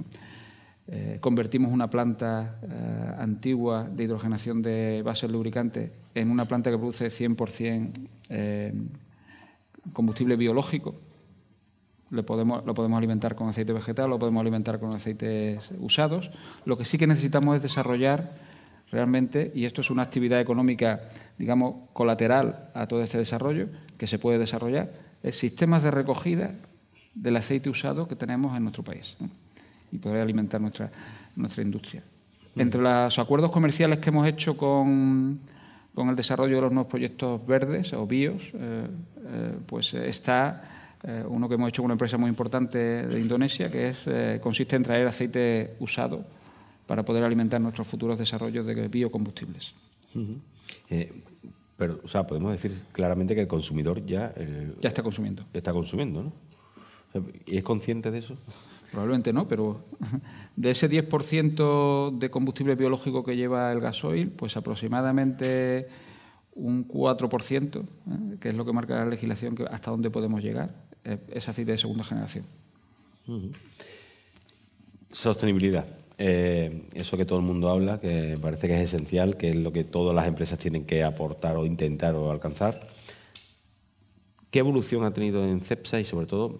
Eh, convertimos una planta eh, antigua de hidrogenación de bases lubricantes en una planta que produce 100% eh, combustible biológico lo podemos alimentar con aceite vegetal, lo podemos alimentar con aceites usados. Lo que sí que necesitamos es desarrollar realmente, y esto es una actividad económica, digamos, colateral a todo este desarrollo, que se puede desarrollar, es sistemas de recogida del aceite usado que tenemos en nuestro país y poder alimentar nuestra, nuestra industria. Mm. Entre los acuerdos comerciales que hemos hecho con, con el desarrollo de los nuevos proyectos verdes o bios, eh, eh, pues está eh, uno que hemos hecho con una empresa muy importante de Indonesia, que es, consiste en traer aceite usado para poder alimentar nuestros futuros desarrollos de biocombustibles. pero, o sea, podemos decir claramente que el consumidor ya... ya está consumiendo. Está consumiendo, ¿no? ¿Y es consciente de eso? Probablemente no, pero de ese 10% de combustible biológico que lleva el gasoil, pues aproximadamente un 4%, ¿eh? que es lo que marca la legislación, que hasta dónde podemos llegar, es aceite de segunda generación. Sostenibilidad. Eh, eso que todo el mundo habla, que parece que es esencial, que es lo que todas las empresas tienen que aportar o intentar o alcanzar. ¿Qué evolución ha tenido en CEPSA y, sobre todo,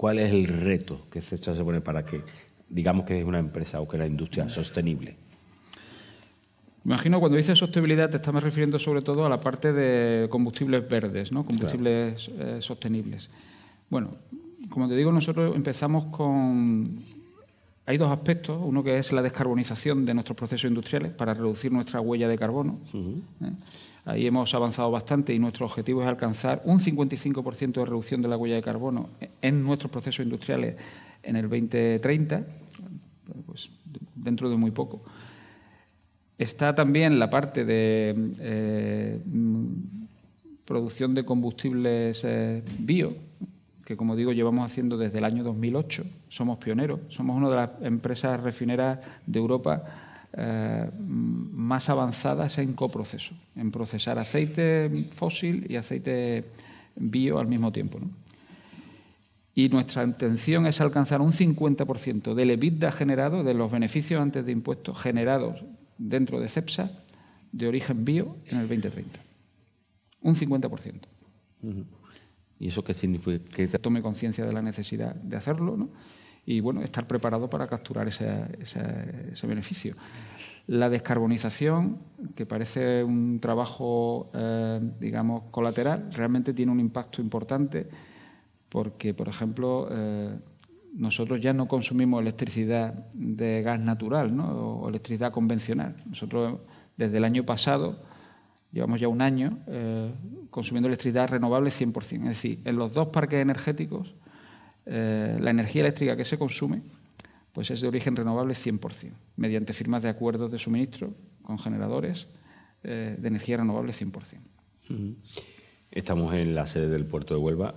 ¿Cuál es el reto que se pone para que digamos que es una empresa o que la industria sostenible? Imagino cuando dices sostenibilidad te estamos refiriendo sobre todo a la parte de combustibles verdes, ¿no? combustibles eh, sostenibles. Bueno, como te digo, nosotros empezamos con... Hay dos aspectos, uno que es la descarbonización de nuestros procesos industriales para reducir nuestra huella de carbono. Ahí hemos avanzado bastante y nuestro objetivo es alcanzar un 55% de reducción de la huella de carbono en nuestros procesos industriales en el 2030, pues dentro de muy poco. Está también la parte de eh, producción de combustibles eh, bio, que como digo llevamos haciendo desde el año 2008. Somos pioneros, somos una de las empresas refineras de Europa eh, más avanzadas en coproceso, en procesar aceite fósil y aceite bio al mismo tiempo. Y nuestra intención es alcanzar un 50% del EBITDA generado, de los beneficios antes de impuestos generados dentro de CEPSA, de origen bio en el 2030. Un 50%. ¿Y eso qué significa? Que tome conciencia de la necesidad de hacerlo, ¿no? y bueno, estar preparado para capturar ese, beneficio. La descarbonización, que parece un trabajo, eh, digamos, colateral, realmente tiene un impacto importante porque, por ejemplo, eh, nosotros ya no consumimos electricidad de gas natural o electricidad convencional. Nosotros, desde el año pasado, llevamos ya un año eh, consumiendo electricidad renovable 100%. Es decir, en los dos parques energéticos eh, la energía eléctrica que se consume pues es de origen renovable 100%, mediante firmas de acuerdos de suministro con generadores eh, de energía renovable 100%. Estamos en la sede del puerto de Huelva.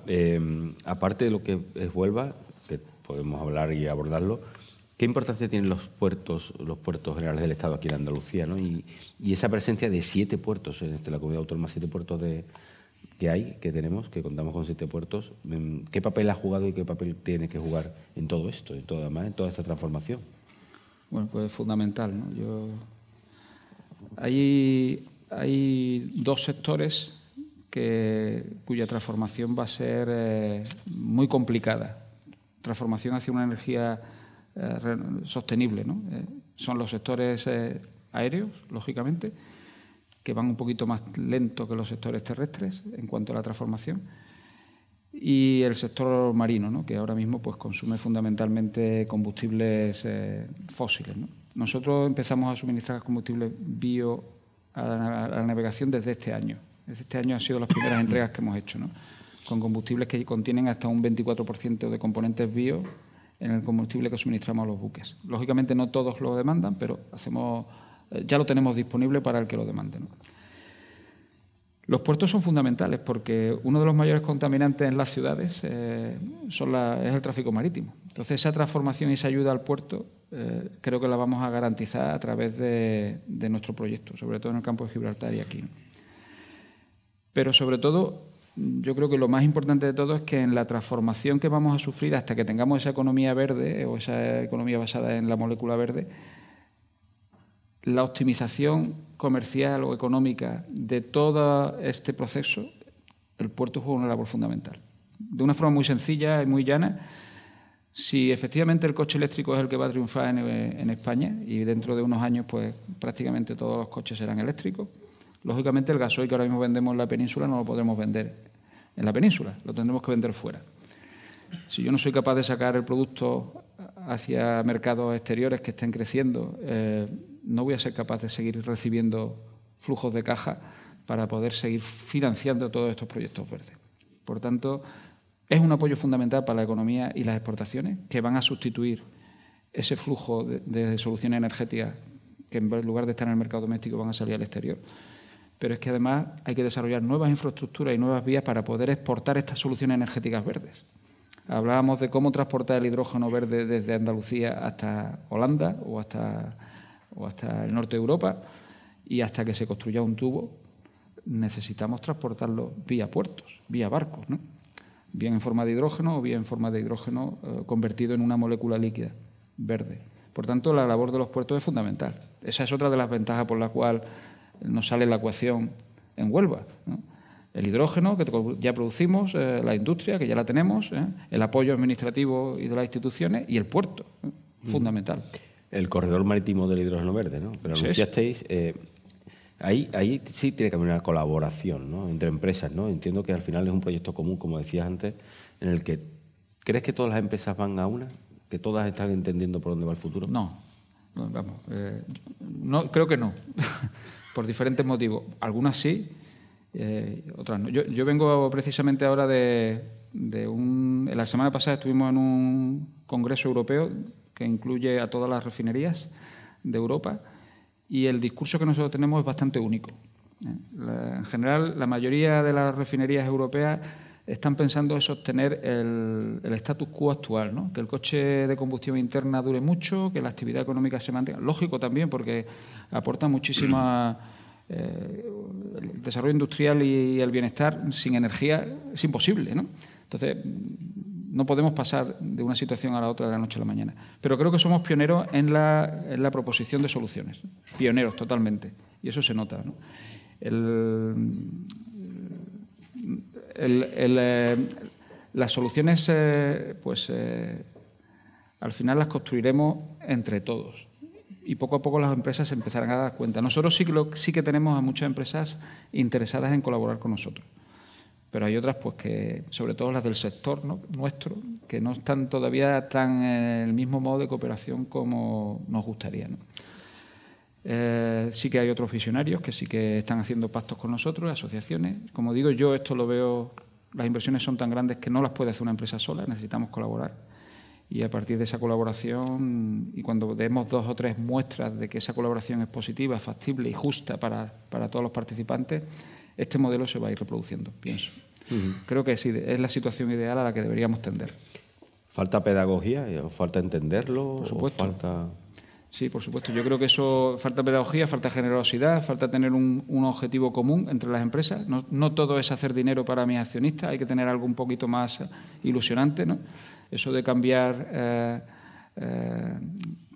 Aparte de lo que es Huelva, que podemos hablar y abordarlo, ¿qué importancia tienen los puertos, los puertos generales del Estado aquí en Andalucía? Y, y, esa presencia de siete puertos en este, la comunidad autónoma, siete puertos de, que hay, que tenemos, que contamos con siete puertos, mm, ¿qué papel ha jugado y qué papel tiene que jugar en todo esto, en, toda, en toda esta transformación? Bueno, pues es fundamental. ¿no? Yo... Hay, hay dos sectores que, cuya transformación va a ser eh, muy complicada. Transformación hacia una energía eh, sostenible. ¿no? Eh, son los sectores aéreos, lógicamente, que van un poquito más lento que los sectores terrestres en cuanto a la transformación. Y el sector marino, ¿no? que ahora mismo pues, consume fundamentalmente combustibles eh, fósiles. Nosotros empezamos a suministrar combustibles bio a la, navegación desde este año. Desde este año han sido las primeras entregas que hemos hecho, con combustibles que contienen hasta un 24% de componentes bio en el combustible que suministramos a los buques. Lógicamente no todos lo demandan, pero hacemos eh, ya lo tenemos disponible para el que lo demande. Los puertos son fundamentales porque uno de los mayores contaminantes en las ciudades eh, es el tráfico marítimo. Entonces, esa transformación y esa ayuda al puerto eh, creo que la vamos a garantizar a través de, nuestro proyecto, sobre todo en el campo de Gibraltar y aquí. Pero sobre todo, yo creo que lo más importante de todo es que en la transformación que vamos a sufrir hasta que tengamos esa economía verde o esa economía basada en la molécula verde, la optimización comercial o económica de todo este proceso, el puerto juega una labor fundamental. de una forma muy sencilla y muy llana, si efectivamente el coche eléctrico es el que va a triunfar en, en, España y dentro de unos años pues prácticamente todos los coches serán eléctricos, lógicamente el gasoil que ahora mismo vendemos en la península no lo podremos vender en la península, lo tendremos que vender fuera. Si yo no soy capaz de sacar el producto hacia mercados exteriores que estén creciendo, eh, no voy a ser capaz de seguir recibiendo flujos de caja para poder seguir financiando todos estos proyectos verdes. Por tanto, es un apoyo fundamental para la economía y las exportaciones que van a sustituir ese flujo de, soluciones energéticas que en lugar de estar en el mercado doméstico van a salir al exterior. Pero es que además hay que desarrollar nuevas infraestructuras y nuevas vías para poder exportar estas soluciones energéticas verdes. Hablábamos de cómo transportar el hidrógeno verde desde Andalucía hasta Holanda o hasta, el norte de Europa y hasta que se construya un tubo necesitamos transportarlo vía puertos, vía barcos, ¿no? bien en forma de hidrógeno o bien en forma de hidrógeno eh, convertido en una molécula líquida verde. Por tanto, la labor de los puertos es fundamental. Esa es otra de las ventajas por la cual nos sale la ecuación en Huelva. El hidrógeno que ya producimos, eh, la industria que ya la tenemos, ¿eh? el apoyo administrativo y de las instituciones y el puerto, fundamental. El corredor marítimo del hidrógeno verde, ¿no? Pero anunciasteis Ahí, ahí sí tiene que haber una colaboración ¿no? entre empresas. ¿no? Entiendo que al final es un proyecto común, como decías antes, en el que ¿crees que todas las empresas van a una? ¿Que todas están entendiendo por dónde va el futuro? No, vamos, eh, no creo que no, por diferentes motivos. Algunas sí, eh, otras no. Yo, yo, vengo precisamente ahora de, de un... La semana pasada estuvimos en un congreso europeo que incluye a todas las refinerías de Europa y el discurso que nosotros tenemos es bastante único. ¿eh? en general, la mayoría de las refinerías europeas están pensando en sostener el, status quo actual, ¿no? que el coche de combustión interna dure mucho, que la actividad económica se mantenga. Lógico también, porque aporta muchísima... Eh, el desarrollo industrial y el bienestar sin energía es imposible. ¿no? Entonces, no podemos pasar de una situación a la otra de la noche a la mañana. Pero creo que somos pioneros en la, proposición de soluciones. Pioneros totalmente. Y eso se nota. Eh, las soluciones, eh, pues eh, al final las construiremos entre todos. Y poco a poco las empresas se empezarán a dar cuenta. Nosotros sí sí que tenemos a muchas empresas interesadas en colaborar con nosotros pero hay otras pues que, sobre todo las del sector nuestro, que no están todavía tan en el mismo modo de cooperación como nos gustaría. Eh, sí que hay otros visionarios que sí que están haciendo pactos con nosotros, asociaciones. Como digo, yo esto lo veo, las inversiones son tan grandes que no las puede hacer una empresa sola, necesitamos colaborar. Y a partir de esa colaboración, y cuando demos dos o tres muestras de que esa colaboración es positiva, factible y justa para, para todos los participantes, este modelo se va a ir reproduciendo, pienso. Creo que sí, es la situación ideal a la que deberíamos tender. ¿Falta pedagogía? ¿Falta entenderlo? Por supuesto. Falta... Sí, por supuesto. Yo creo que eso falta pedagogía, falta generosidad, falta tener un, objetivo común entre las empresas. No, todo es hacer dinero para mis accionistas, hay que tener algo un poquito más ilusionante. ¿no? Eso de cambiar, eh, eh,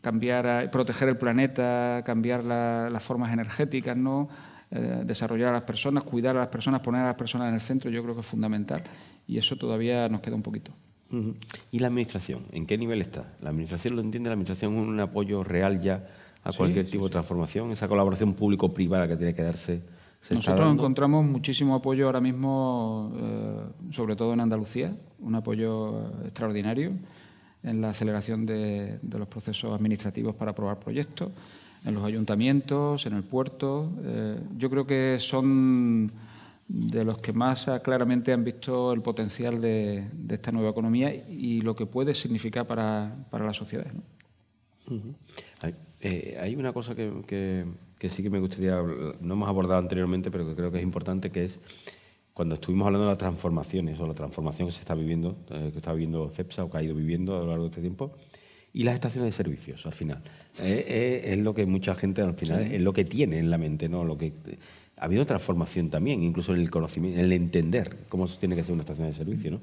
cambiar, proteger el planeta, cambiar las formas energéticas, ¿no? Eh, desarrollar a las personas, cuidar a las personas, poner a las personas en el centro, yo creo que es fundamental y eso todavía nos queda un poquito. ¿Y la Administración? ¿En qué nivel está? ¿La Administración lo entiende? ¿La Administración es un apoyo real ya a cualquier tipo de transformación? ¿Esa colaboración público-privada que tiene que darse? Nosotros encontramos muchísimo apoyo ahora mismo, eh, sobre todo en Andalucía, un apoyo extraordinario en la aceleración de los procesos administrativos para aprobar proyectos en los ayuntamientos, en el puerto. Eh, yo creo que son de los que más claramente han visto el potencial de, esta nueva economía y lo que puede significar para, para la sociedad. Eh, hay, una cosa que, sí que me gustaría, no hemos abordado anteriormente, pero que creo que es importante, que es cuando estuvimos hablando de las transformaciones o la transformación que se está viviendo, eh, que está viviendo CEPSA o que ha ido viviendo a lo largo de este tiempo, y las estaciones de servicios al final. Eh, eh, es lo que mucha gente al final es lo que tiene en la mente, ¿no? Lo que ha habido transformación también, incluso en el conocimiento, en el entender cómo se tiene que hacer una estación de servicio, ¿no?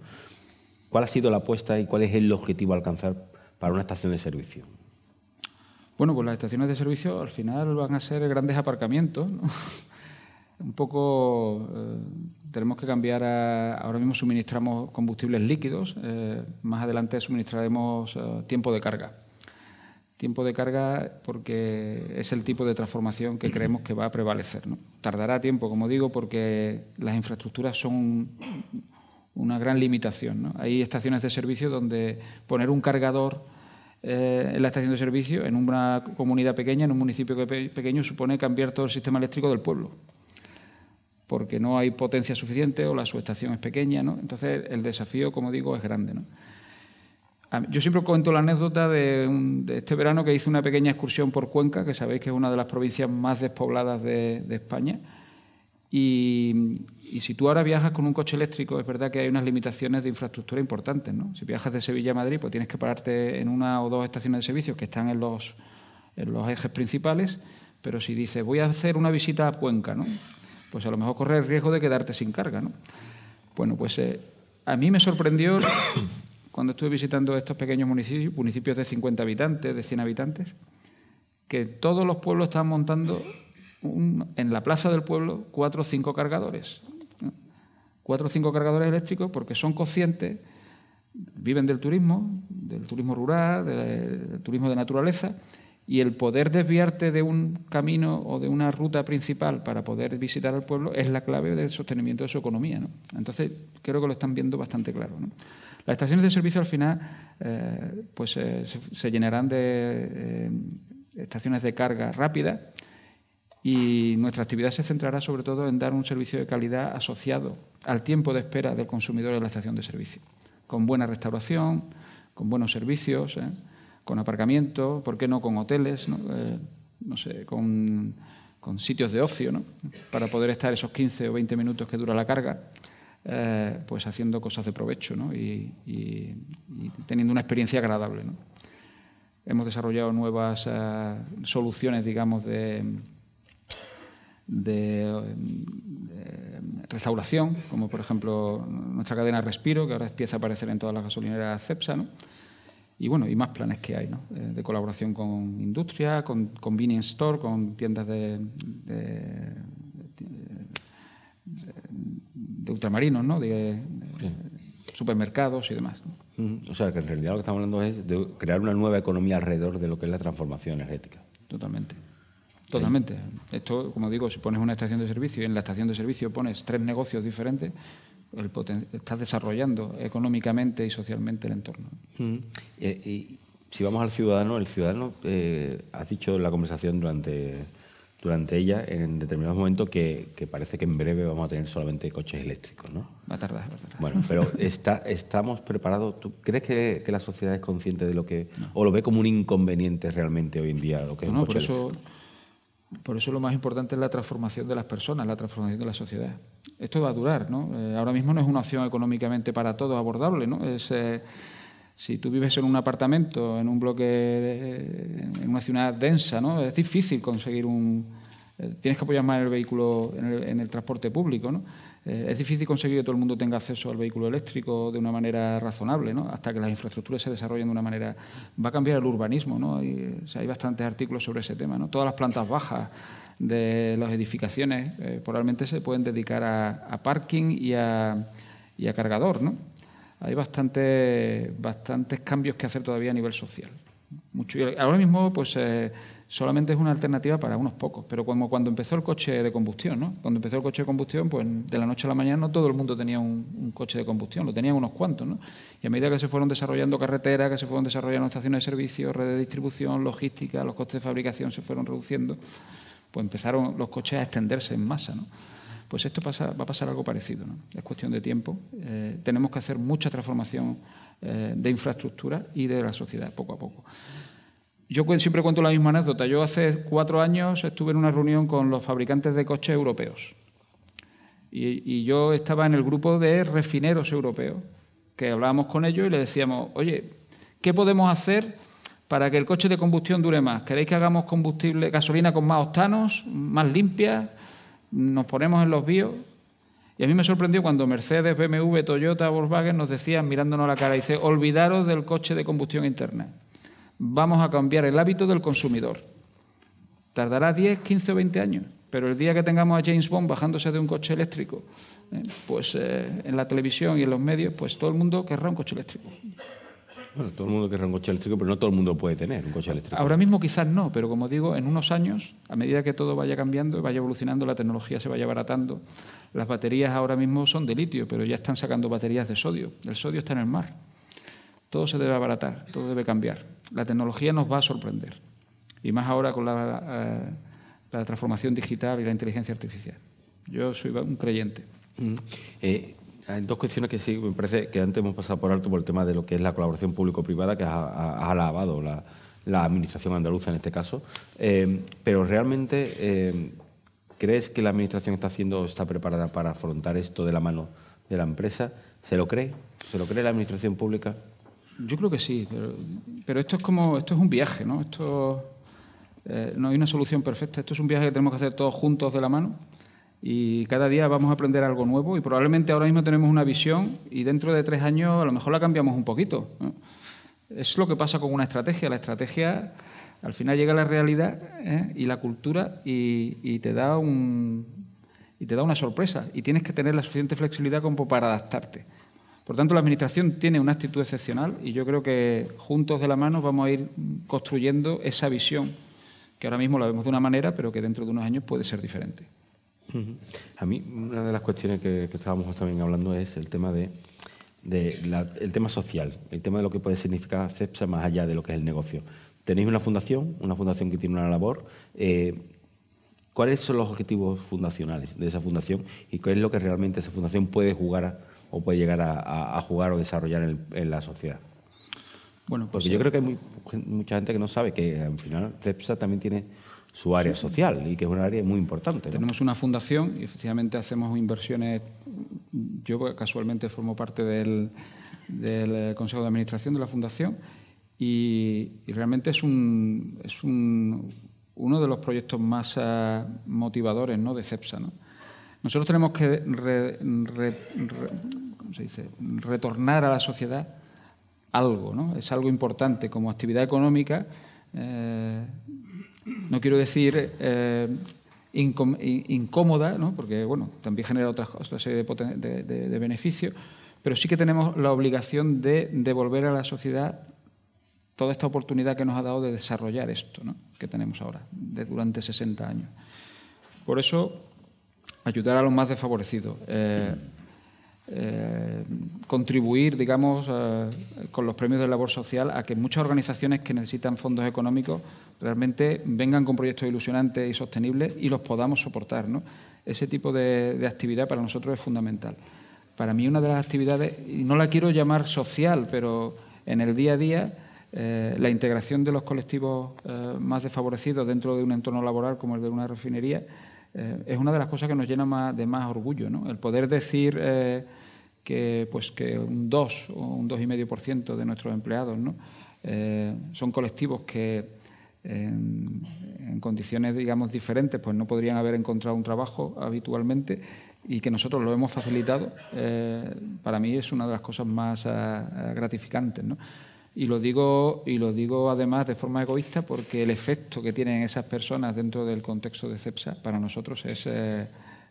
¿Cuál ha sido la apuesta y cuál es el objetivo a alcanzar para una estación de servicio? Bueno, pues las estaciones de servicio al final van a ser grandes aparcamientos, un poco eh, tenemos que cambiar a, ahora mismo suministramos combustibles líquidos, eh, más adelante suministraremos eh, tiempo de carga. Tiempo de carga porque es el tipo de transformación que creemos que va a prevalecer. Tardará tiempo, como digo, porque las infraestructuras son una gran limitación. Hay estaciones de servicio donde poner un cargador en la estación de servicio en una comunidad pequeña, en un municipio pequeño, supone cambiar todo el sistema eléctrico del pueblo porque no hay potencia suficiente o la subestación es pequeña. ¿no? Entonces, el desafío, como digo, es grande. Yo siempre cuento la anécdota de, este verano que hice una pequeña excursión por Cuenca, que sabéis que es una de las provincias más despobladas de, España. Y, si tú ahora viajas con un coche eléctrico, es verdad que hay unas limitaciones de infraestructura importantes. ¿no? Si viajas de Sevilla a Madrid, pues tienes que pararte en una o dos estaciones de servicio que están en los ejes principales. Pero si dices, voy a hacer una visita a Cuenca, ¿no? Pues a lo mejor corre el riesgo de quedarte sin carga. ¿no? Bueno, pues eh, a mí me sorprendió cuando estuve visitando estos pequeños municipios, municipios de 50 habitantes, de 100 habitantes, que todos los pueblos estaban montando en la plaza del pueblo cuatro o cinco cargadores. Cuatro o cinco cargadores eléctricos porque son conscientes, viven del turismo, del turismo rural, del turismo de naturaleza, y el poder desviarte de un camino o de una ruta principal para poder visitar al pueblo es la clave del sostenimiento de su economía. ¿no? Entonces, creo que lo están viendo bastante claro. Las estaciones de servicio al final eh, pues, eh, se, llenarán de eh, estaciones de carga rápida y nuestra actividad se centrará sobre todo en dar un servicio de calidad asociado al tiempo de espera del consumidor en la estación de servicio, con buena restauración, con buenos servicios con aparcamiento, ¿por qué no con hoteles? No, eh, sé, con, sitios de ocio, ¿no? para poder estar esos 15 o 20 minutos que dura la carga, eh, pues haciendo cosas de provecho ¿no? y, teniendo una experiencia agradable. ¿no? Hemos desarrollado nuevas eh, soluciones, digamos, de, de, restauración, como por ejemplo nuestra cadena Respiro, que ahora empieza a aparecer en todas las gasolineras CEPSA, ¿no? Y bueno, y más planes que hay, ¿no? Eh, de colaboración con industria, con convenience store, con tiendas de, de, ultramarinos, ¿no? De, supermercados y demás. O sea, que en realidad lo que estamos hablando es de crear una nueva economía alrededor de lo que es la transformación energética. Totalmente. Totalmente. Esto, como digo, si pones una estación de servicio y en la estación de servicio pones tres negocios diferentes, el estás desarrollando económicamente y socialmente el entorno. Eh, y si vamos al ciudadano, el ciudadano, eh, has dicho en la conversación durante, durante ella, en determinados momentos, que, parece que en breve vamos a tener solamente coches eléctricos, ¿no? Va a tardar, va a tardar. Bueno, pero está, estamos preparados. ¿Tú crees que, la sociedad es consciente de lo que... o lo ve como un inconveniente realmente hoy en día lo que es no, por eso... Por eso lo más importante es la transformación de las personas, la transformación de la sociedad. Esto va a durar, ¿no? Eh, ahora mismo no es una opción económicamente para todos abordable, ¿no? Es, eh, si tú vives en un apartamento, en un bloque, en una ciudad densa, ¿no? Es difícil conseguir un... Eh, tienes que apoyar más el vehículo, en el, en el transporte público, ¿no? Eh, es difícil conseguir que todo el mundo tenga acceso al vehículo eléctrico de una manera razonable, ¿no? hasta que las infraestructuras se desarrollen de una manera... Va a cambiar el urbanismo, ¿no? hay bastantes artículos sobre ese tema. ¿no? Todas las plantas bajas de las edificaciones eh, probablemente se pueden dedicar a, parking y a, y a cargador. ¿no? Hay bastante, bastantes cambios que hacer todavía a nivel social. Ahora mismo, pues... Eh, solamente es una alternativa para unos pocos. Pero como cuando empezó el coche de combustión, ¿no? Cuando empezó el coche de combustión, pues de la noche a la mañana no todo el mundo tenía un, coche de combustión, lo tenían unos cuantos, ¿no? Y a medida que se fueron desarrollando carreteras, que se fueron desarrollando estaciones de servicio, redes de distribución, logística, los costes de fabricación se fueron reduciendo, pues empezaron los coches a extenderse en masa, ¿no? Pues esto pasa, va a pasar algo parecido, ¿no? Es cuestión de tiempo. Eh, tenemos que hacer mucha transformación eh, de infraestructura y de la sociedad poco a poco. Yo siempre cuento la misma anécdota. Yo hace cuatro años estuve en una reunión con los fabricantes de coches europeos. Y, yo estaba en el grupo de refineros europeos, que hablábamos con ellos y les decíamos, oye, ¿qué podemos hacer para que el coche de combustión dure más? ¿Queréis que hagamos combustible, gasolina con más octanos, más limpia? ¿Nos ponemos en los bios? Y a mí me sorprendió cuando Mercedes, BMW, Toyota, Volkswagen nos decían, mirándonos la cara, dice, olvidaros del coche de combustión interna vamos a cambiar el hábito del consumidor. Tardará 10, 15 o 20 años, Pero el día que tengamos a James Bond bajándose de un coche eléctrico, eh, pues eh, en la televisión y en los medios, pues todo el mundo querrá un coche eléctrico. Bueno, todo el mundo querrá un coche eléctrico, pero no todo el mundo puede tener un coche eléctrico. Ahora mismo quizás no, pero como digo, en unos años, a medida que todo vaya cambiando, vaya evolucionando, la tecnología se vaya abaratando. Las baterías ahora mismo son de litio, pero ya están sacando baterías de sodio. El sodio está en el mar. Todo se debe abaratar, todo debe cambiar. La tecnología nos va a sorprender. Y más ahora con la, eh, transformación digital y la inteligencia artificial. Yo soy un creyente. Mm. Eh, hay dos cuestiones que sí me parece que antes hemos pasado por alto por el tema de lo que es la colaboración público-privada, que ha, alabado la, administración andaluza en este caso. Eh, pero realmente, ¿crees que la administración está haciendo, está preparada para afrontar esto de la mano de la empresa? ¿Se lo cree? ¿Se lo cree la administración pública? Yo creo que sí, pero, esto es como esto es un viaje, ¿no? Esto eh, no hay una solución perfecta. Esto es un viaje que tenemos que hacer todos juntos de la mano y cada día vamos a aprender algo nuevo y probablemente ahora mismo tenemos una visión y dentro de tres años a lo mejor la cambiamos un poquito. Es lo que pasa con una estrategia. La estrategia al final llega a la realidad ¿eh? y la cultura y, te da un, y te da una sorpresa y tienes que tener la suficiente flexibilidad como para adaptarte. Por tanto, la Administración tiene una actitud excepcional y yo creo que juntos de la mano vamos a ir construyendo esa visión que ahora mismo la vemos de una manera, pero que dentro de unos años puede ser diferente. A mí, una de las cuestiones que, estábamos también hablando es el tema de, el tema social, el tema de lo que puede significar CEPSA más allá de lo que es el negocio. Tenéis una fundación, una fundación que tiene una labor. Eh, ¿Cuáles son los objetivos fundacionales de esa fundación y qué es lo que realmente esa fundación puede jugar o puede llegar a, jugar o desarrollar en, la sociedad? Bueno, pues Porque yo creo que hay mucha gente que no sabe que al final CEPSA también tiene su área social y que es un área muy importante. Tenemos una fundación y efectivamente hacemos inversiones. Yo casualmente formo parte del, Consejo de Administración de la fundación y, realmente es, un, es un, uno de los proyectos más uh, motivadores ¿no? de CEPSA. ¿no? Nosotros tenemos que se dice? retornar a la sociedad algo, ¿no? es algo importante como actividad económica. Eh, no quiero decir eh, incómoda, porque bueno, también genera otra serie de, beneficios, pero sí que tenemos la obligación de devolver a la sociedad toda esta oportunidad que nos ha dado de desarrollar esto que tenemos ahora, de, durante 60 años. Por eso, ayudar a los más desfavorecidos. Eh, eh, contribuir, digamos, eh, con los premios de labor social a que muchas organizaciones que necesitan fondos económicos realmente vengan con proyectos ilusionantes y sostenibles y los podamos soportar. ¿no? Ese tipo de, actividad para nosotros es fundamental. Para mí una de las actividades, y no la quiero llamar social, pero en el día a día, eh, la integración de los colectivos más desfavorecidos dentro de un entorno laboral como el de una refinería eh, es una de las cosas que nos llena de más orgullo, ¿no? El poder decir eh, que, pues, que un 2 o un 2,5% de nuestros empleados. Eh, son colectivos que en, condiciones, digamos, diferentes, pues no podrían haber encontrado un trabajo habitualmente y que nosotros lo hemos facilitado, para mí es una de las cosas más gratificantes, ¿no? Y lo digo, y lo digo además de forma egoísta porque el efecto que tienen esas personas dentro del contexto de CEPSA para nosotros es eh,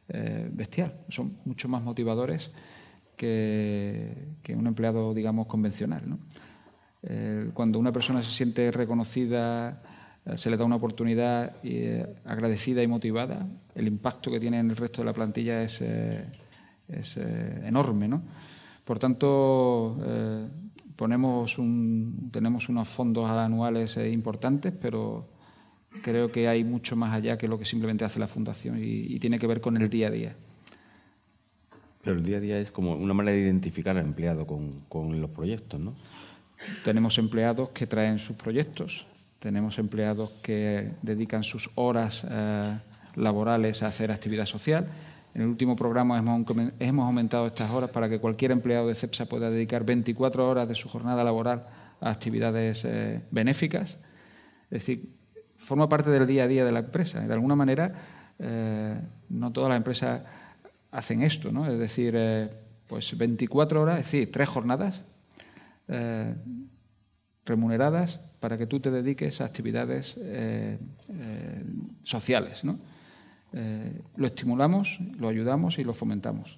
eh, bestial. Son mucho más motivadores que, un empleado, digamos, convencional. cuando una persona se siente reconocida, eh, se le da una oportunidad agradecida y motivada, el impacto que tiene en el resto de la plantilla es, es enorme. ¿no? Por tanto, ponemos un, tenemos unos fondos anuales eh, importantes, pero creo que hay mucho más allá que lo que simplemente hace la Fundación y, tiene que ver con el día a día. Pero el día a día es como una manera de identificar al empleado con, los proyectos, ¿no? Tenemos empleados que traen sus proyectos, tenemos empleados que dedican sus horas eh, laborales a hacer actividad social en el último programa hemos, aumentado estas horas para que cualquier empleado de CEPSA pueda dedicar 24 horas de su jornada laboral a actividades eh, benéficas. Es decir, forma parte del día a día de la empresa. de alguna manera, eh, no todas las empresas hacen esto, ¿no? Es decir, eh, pues 24 horas, es decir, tres jornadas remuneradas para que tú te dediques a actividades sociales, ¿no? Eh, lo estimulamos, lo ayudamos y lo fomentamos.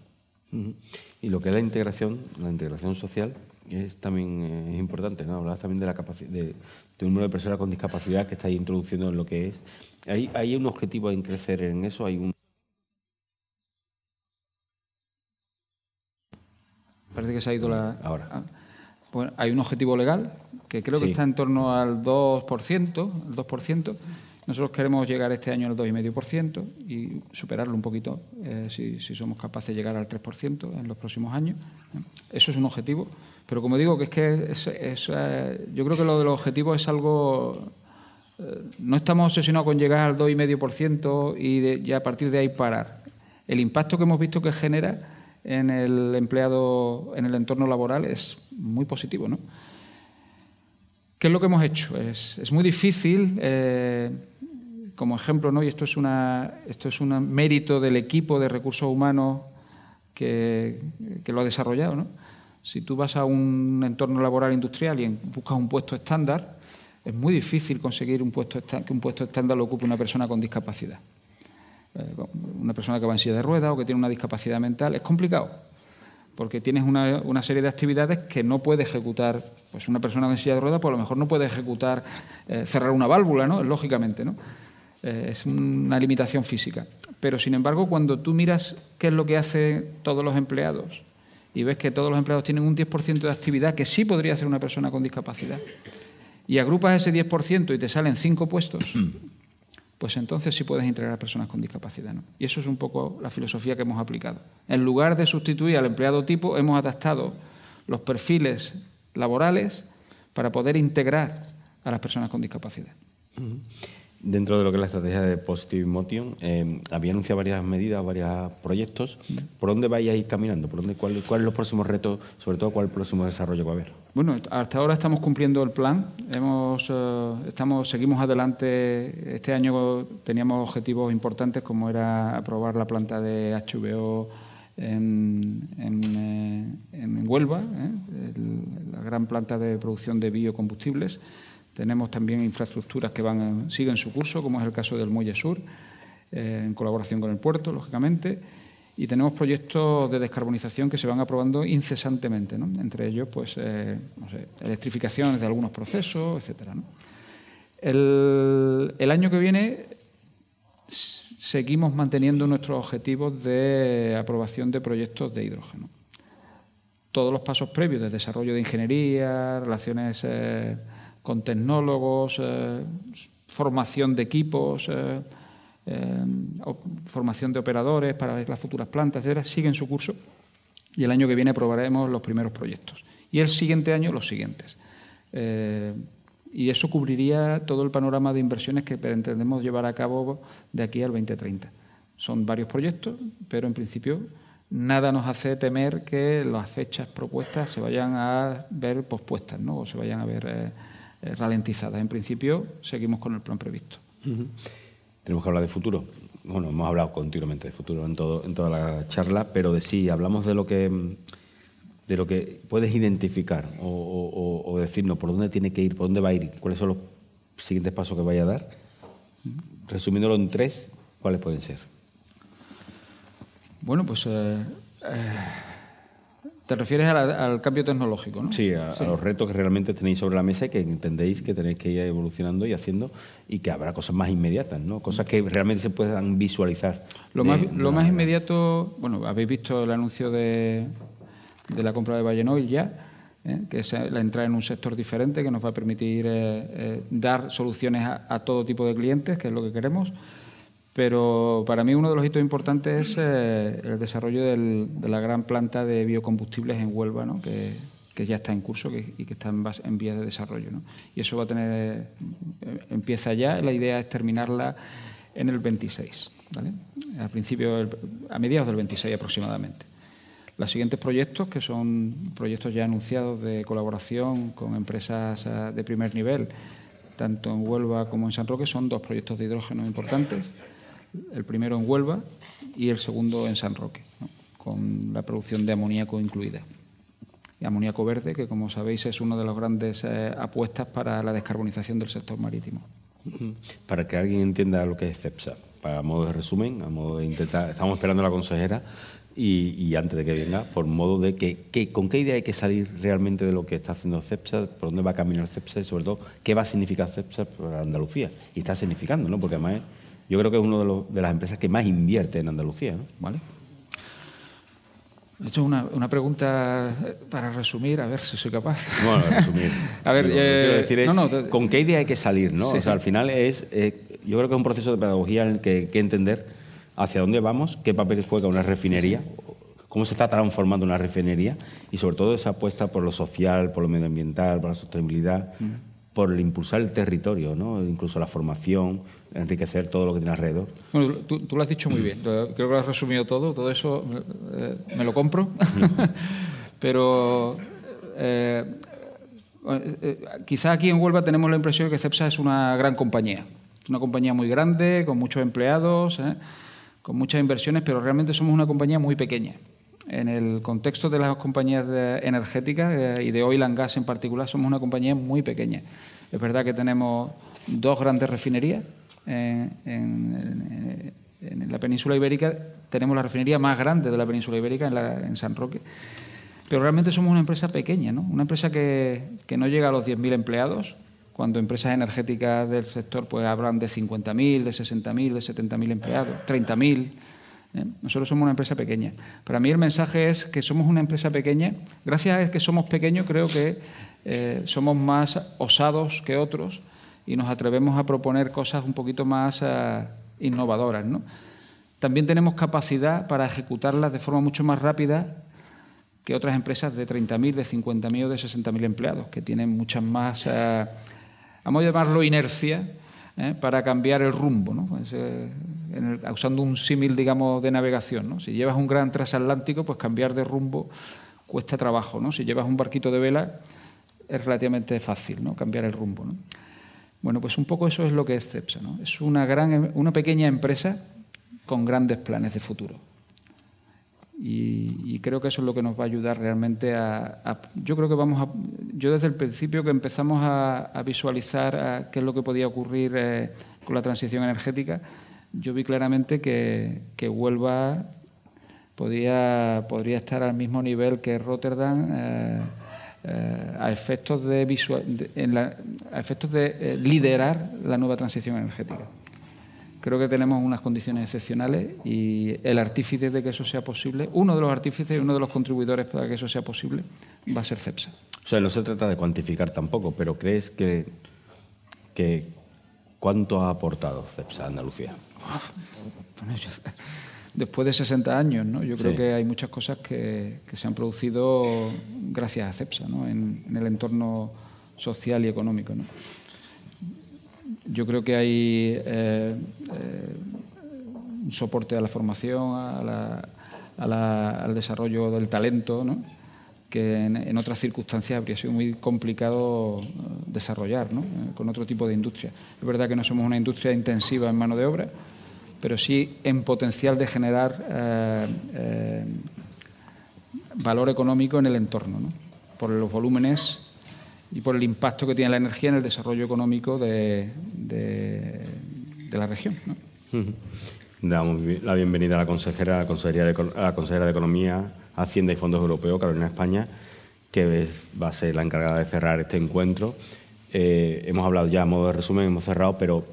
Y lo que es la integración, la integración social, es también eh, importante, ¿no? Hablas también de la capacidad, de, un número de personas con discapacidad que estáis introduciendo en lo que es. ¿Hay, hay un objetivo en crecer en eso? ¿Hay un Parece que se ha ido la. Ahora. Ah, bueno, hay un objetivo legal que creo que está en torno al 2%, el 2%. Nosotros queremos llegar este año al 2,5% y superarlo un poquito eh, si, somos capaces de llegar al 3% en los próximos años. Eso es un objetivo. Pero como digo, que es que eh, yo creo que lo de los objetivos es algo... Eh, no estamos obsesionados con llegar al 2,5% y ya a partir de ahí parar. El impacto que hemos visto que genera en el empleado, en el entorno laboral es muy positivo. ¿no? ¿Qué es lo que hemos hecho? Es, muy difícil como ejemplo, ¿no? y esto es, una, esto es un mérito del equipo de recursos humanos que, lo ha desarrollado. ¿no? Si tú vas a un entorno laboral industrial y buscas un puesto estándar, es muy difícil conseguir un puesto que un puesto estándar lo ocupe una persona con discapacidad. Eh, una persona que va en silla de ruedas o que tiene una discapacidad mental, es complicado, porque tienes una, una, serie de actividades que no puede ejecutar. Pues una persona en silla de ruedas, pues a lo mejor no puede ejecutar eh, cerrar una válvula, ¿no? Lógicamente, ¿no? Eh, es una limitación física. Pero, sin embargo, cuando tú miras qué es lo que hacen todos los empleados y ves que todos los empleados tienen un 10% de actividad que sí podría hacer una persona con discapacidad, y agrupas ese 10% y te salen cinco puestos, pues entonces sí puedes integrar a personas con discapacidad. Y eso es un poco la filosofía que hemos aplicado. En lugar de sustituir al empleado tipo, hemos adaptado los perfiles laborales para poder integrar a las personas con discapacidad. Dentro de lo que es la estrategia de Positive Motion, eh, había anunciado varias medidas, varios proyectos. ¿Por dónde vais a ir caminando? ¿Por dónde, cuál, ¿Cuáles los próximos retos? Sobre todo, ¿cuál es el próximo desarrollo va a haber? Bueno, hasta ahora estamos cumpliendo el plan. Hemos, eh, estamos, seguimos adelante. Este año teníamos objetivos importantes como era aprobar la planta de HVO en, en, eh, Huelva, la gran planta de producción de biocombustibles. Tenemos también infraestructuras que van siguen su curso, como es el caso del Muelle Sur, eh, en colaboración con el puerto, lógicamente. Y tenemos proyectos de descarbonización que se van aprobando incesantemente, entre ellos pues, eh, electrificaciones de algunos procesos, etc. El, año que viene seguimos manteniendo nuestros objetivos de aprobación de proyectos de hidrógeno. Todos los pasos previos de desarrollo de ingeniería, relaciones eh, con tecnólogos, eh, formación de equipos, eh, eh, formación de operadores para las futuras plantas, etcétera, siguen su curso y el año que viene aprobaremos los primeros proyectos. Y el siguiente año los siguientes. y eso cubriría todo el panorama de inversiones que pretendemos llevar a cabo de aquí al 2030. Son varios proyectos, pero en principio nada nos hace temer que las fechas propuestas se vayan a ver pospuestas ¿no? o se vayan a ver eh, ralentizadas. En principio, seguimos con el plan previsto. Tenemos que hablar de futuro. Bueno, hemos hablado continuamente de futuro en, todo, en toda la charla, pero de sí, hablamos de lo que de lo que puedes identificar o, decirnos por dónde tiene que ir, por dónde va a ir, cuáles son los siguientes pasos que vaya a dar. Resumiéndolo en tres, ¿cuáles pueden ser? Bueno, pues eh, eh, te refieres al cambio tecnológico, ¿no? Sí a, los retos que realmente tenéis sobre la mesa y que entendéis que tenéis que ir evolucionando y haciendo y que habrá cosas más inmediatas, ¿no? Cosas que realmente se puedan visualizar. Lo, más, lo más inmediato, bueno, habéis visto el anuncio de, de la compra de Vallenoil ya, ¿eh? que es la entrada en un sector diferente que nos va a permitir eh, eh, dar soluciones a todo tipo de clientes, que es lo que queremos. Pero para mí uno de los hitos importantes es eh, el desarrollo de la gran planta de biocombustibles en Huelva, ¿no? que, ya está en curso y que está en, en vías de desarrollo. ¿no? Y eso va a tener, eh, empieza ya, la idea es terminarla en el 26, ¿vale? al principio, a mediados del 26 aproximadamente. Los siguientes proyectos, que son proyectos ya anunciados de colaboración con empresas eh, de primer nivel, tanto en Huelva como en San Roque, son dos proyectos de hidrógeno importantes el primero en Huelva y el segundo en San Roque, con la producción de amoníaco incluida. Y amoníaco verde, que como sabéis es una de las grandes eh, apuestas para la descarbonización del sector marítimo. Para que alguien entienda lo que es CEPSA, para modo de resumen, a modo de intentar, estamos esperando a la consejera y, antes de que venga, por modo de que, con qué idea hay que salir realmente de lo que está haciendo CEPSA, por dónde va a caminar CEPSA y sobre todo qué va a significar CEPSA para Andalucía. Y está significando, ¿no? Porque además yo creo que es una de, las empresas que más invierte en Andalucía, ¿no? Vale. He hecho una, una, pregunta para resumir, a ver si soy capaz. Bueno, resumir. a ver, quiero decir es, ¿con qué idea hay que salir? ¿no? o sea, al final es, eh, yo creo que es un proceso de pedagogía en el que hay que entender hacia dónde vamos, qué papel juega una refinería, cómo se está transformando una refinería y sobre todo esa apuesta por lo social, por lo medioambiental, por la sostenibilidad, por el impulsar el territorio, ¿no? incluso la formación, enriquecer todo lo que tiene alrededor. Bueno, tú, lo has dicho muy bien, creo que lo has resumido todo, todo eso eh, me lo compro, pero eh, eh, quizá aquí en Huelva tenemos la impresión de que CEPSA es una gran compañía, es una compañía muy grande, con muchos empleados, con muchas inversiones, pero realmente somos una compañía muy pequeña. En el contexto de las compañías energéticas y de oil and gas en particular, somos una compañía muy pequeña. Es verdad que tenemos dos grandes refinerías, en, la península ibérica tenemos la refinería más grande de la península ibérica en, San Roque. Pero realmente somos una empresa pequeña, ¿no? una empresa que, no llega a los 10.000 empleados, cuando empresas energéticas del sector pues hablan de 50.000, de 60.000, de 70.000 empleados, 30.000. ¿eh? Nosotros somos una empresa pequeña. Para mí el mensaje es que somos una empresa pequeña. Gracias a que somos pequeños creo que eh, somos más osados que otros y nos atrevemos a proponer cosas un poquito más eh, innovadoras. ¿no? También tenemos capacidad para ejecutarlas de forma mucho más rápida que otras empresas de 30.000, de 50.000 o de 60.000 empleados, que tienen muchas más, eh, vamos a llamarlo inercia, ¿eh? para cambiar el rumbo, ¿no? Pues, usando un símil, digamos, de navegación. ¿no? Si llevas un gran transatlántico, pues cambiar de rumbo cuesta trabajo. ¿no? Si llevas un barquito de vela, es relativamente fácil ¿no? cambiar el rumbo. ¿no? Bueno, pues un poco eso es lo que es CEPSA. ¿no? Es una, gran, una pequeña empresa con grandes planes de futuro. Y, creo que eso es lo que nos va a ayudar realmente a, yo creo que vamos a yo desde el principio que empezamos a, visualizar qué es lo que podía ocurrir eh, con la transición energética yo vi claramente que, que Huelva podría estar al mismo nivel que Rotterdam eh, eh, a efectos de, visual, a efectos de eh, liderar la nueva transición energética. Creo que tenemos unas condiciones excepcionales y el artífice de que eso sea posible, uno de los artífices y uno de los contribuidores para que eso sea posible, va a ser CEPSA. O sea, no se trata de cuantificar tampoco, pero ¿crees que, que cuánto ha aportado CEPSA a Andalucía? Después de 60 años. ¿no? Yo creo que hay muchas cosas que, se han producido gracias a CEPSA ¿no? en, el entorno social y económico. ¿no? Yo creo que hay eh, eh, un soporte a la formación, al desarrollo del talento, ¿no? que en, otras circunstancias habría sido muy complicado eh, desarrollar ¿no? con otro tipo de industria. Es verdad que no somos una industria intensiva en mano de obra, pero sí en potencial de generar eh, eh, valor económico en el entorno, por los volúmenes y por el impacto que tiene la energía en el desarrollo económico de, la región. Damos la bienvenida a la consejera, a la consejera, de, la consejera de Economía, Hacienda y Fondos Europeos, Carolina España, que va a ser la encargada de cerrar este encuentro. Eh, hemos hablado ya a modo de resumen, hemos cerrado, pero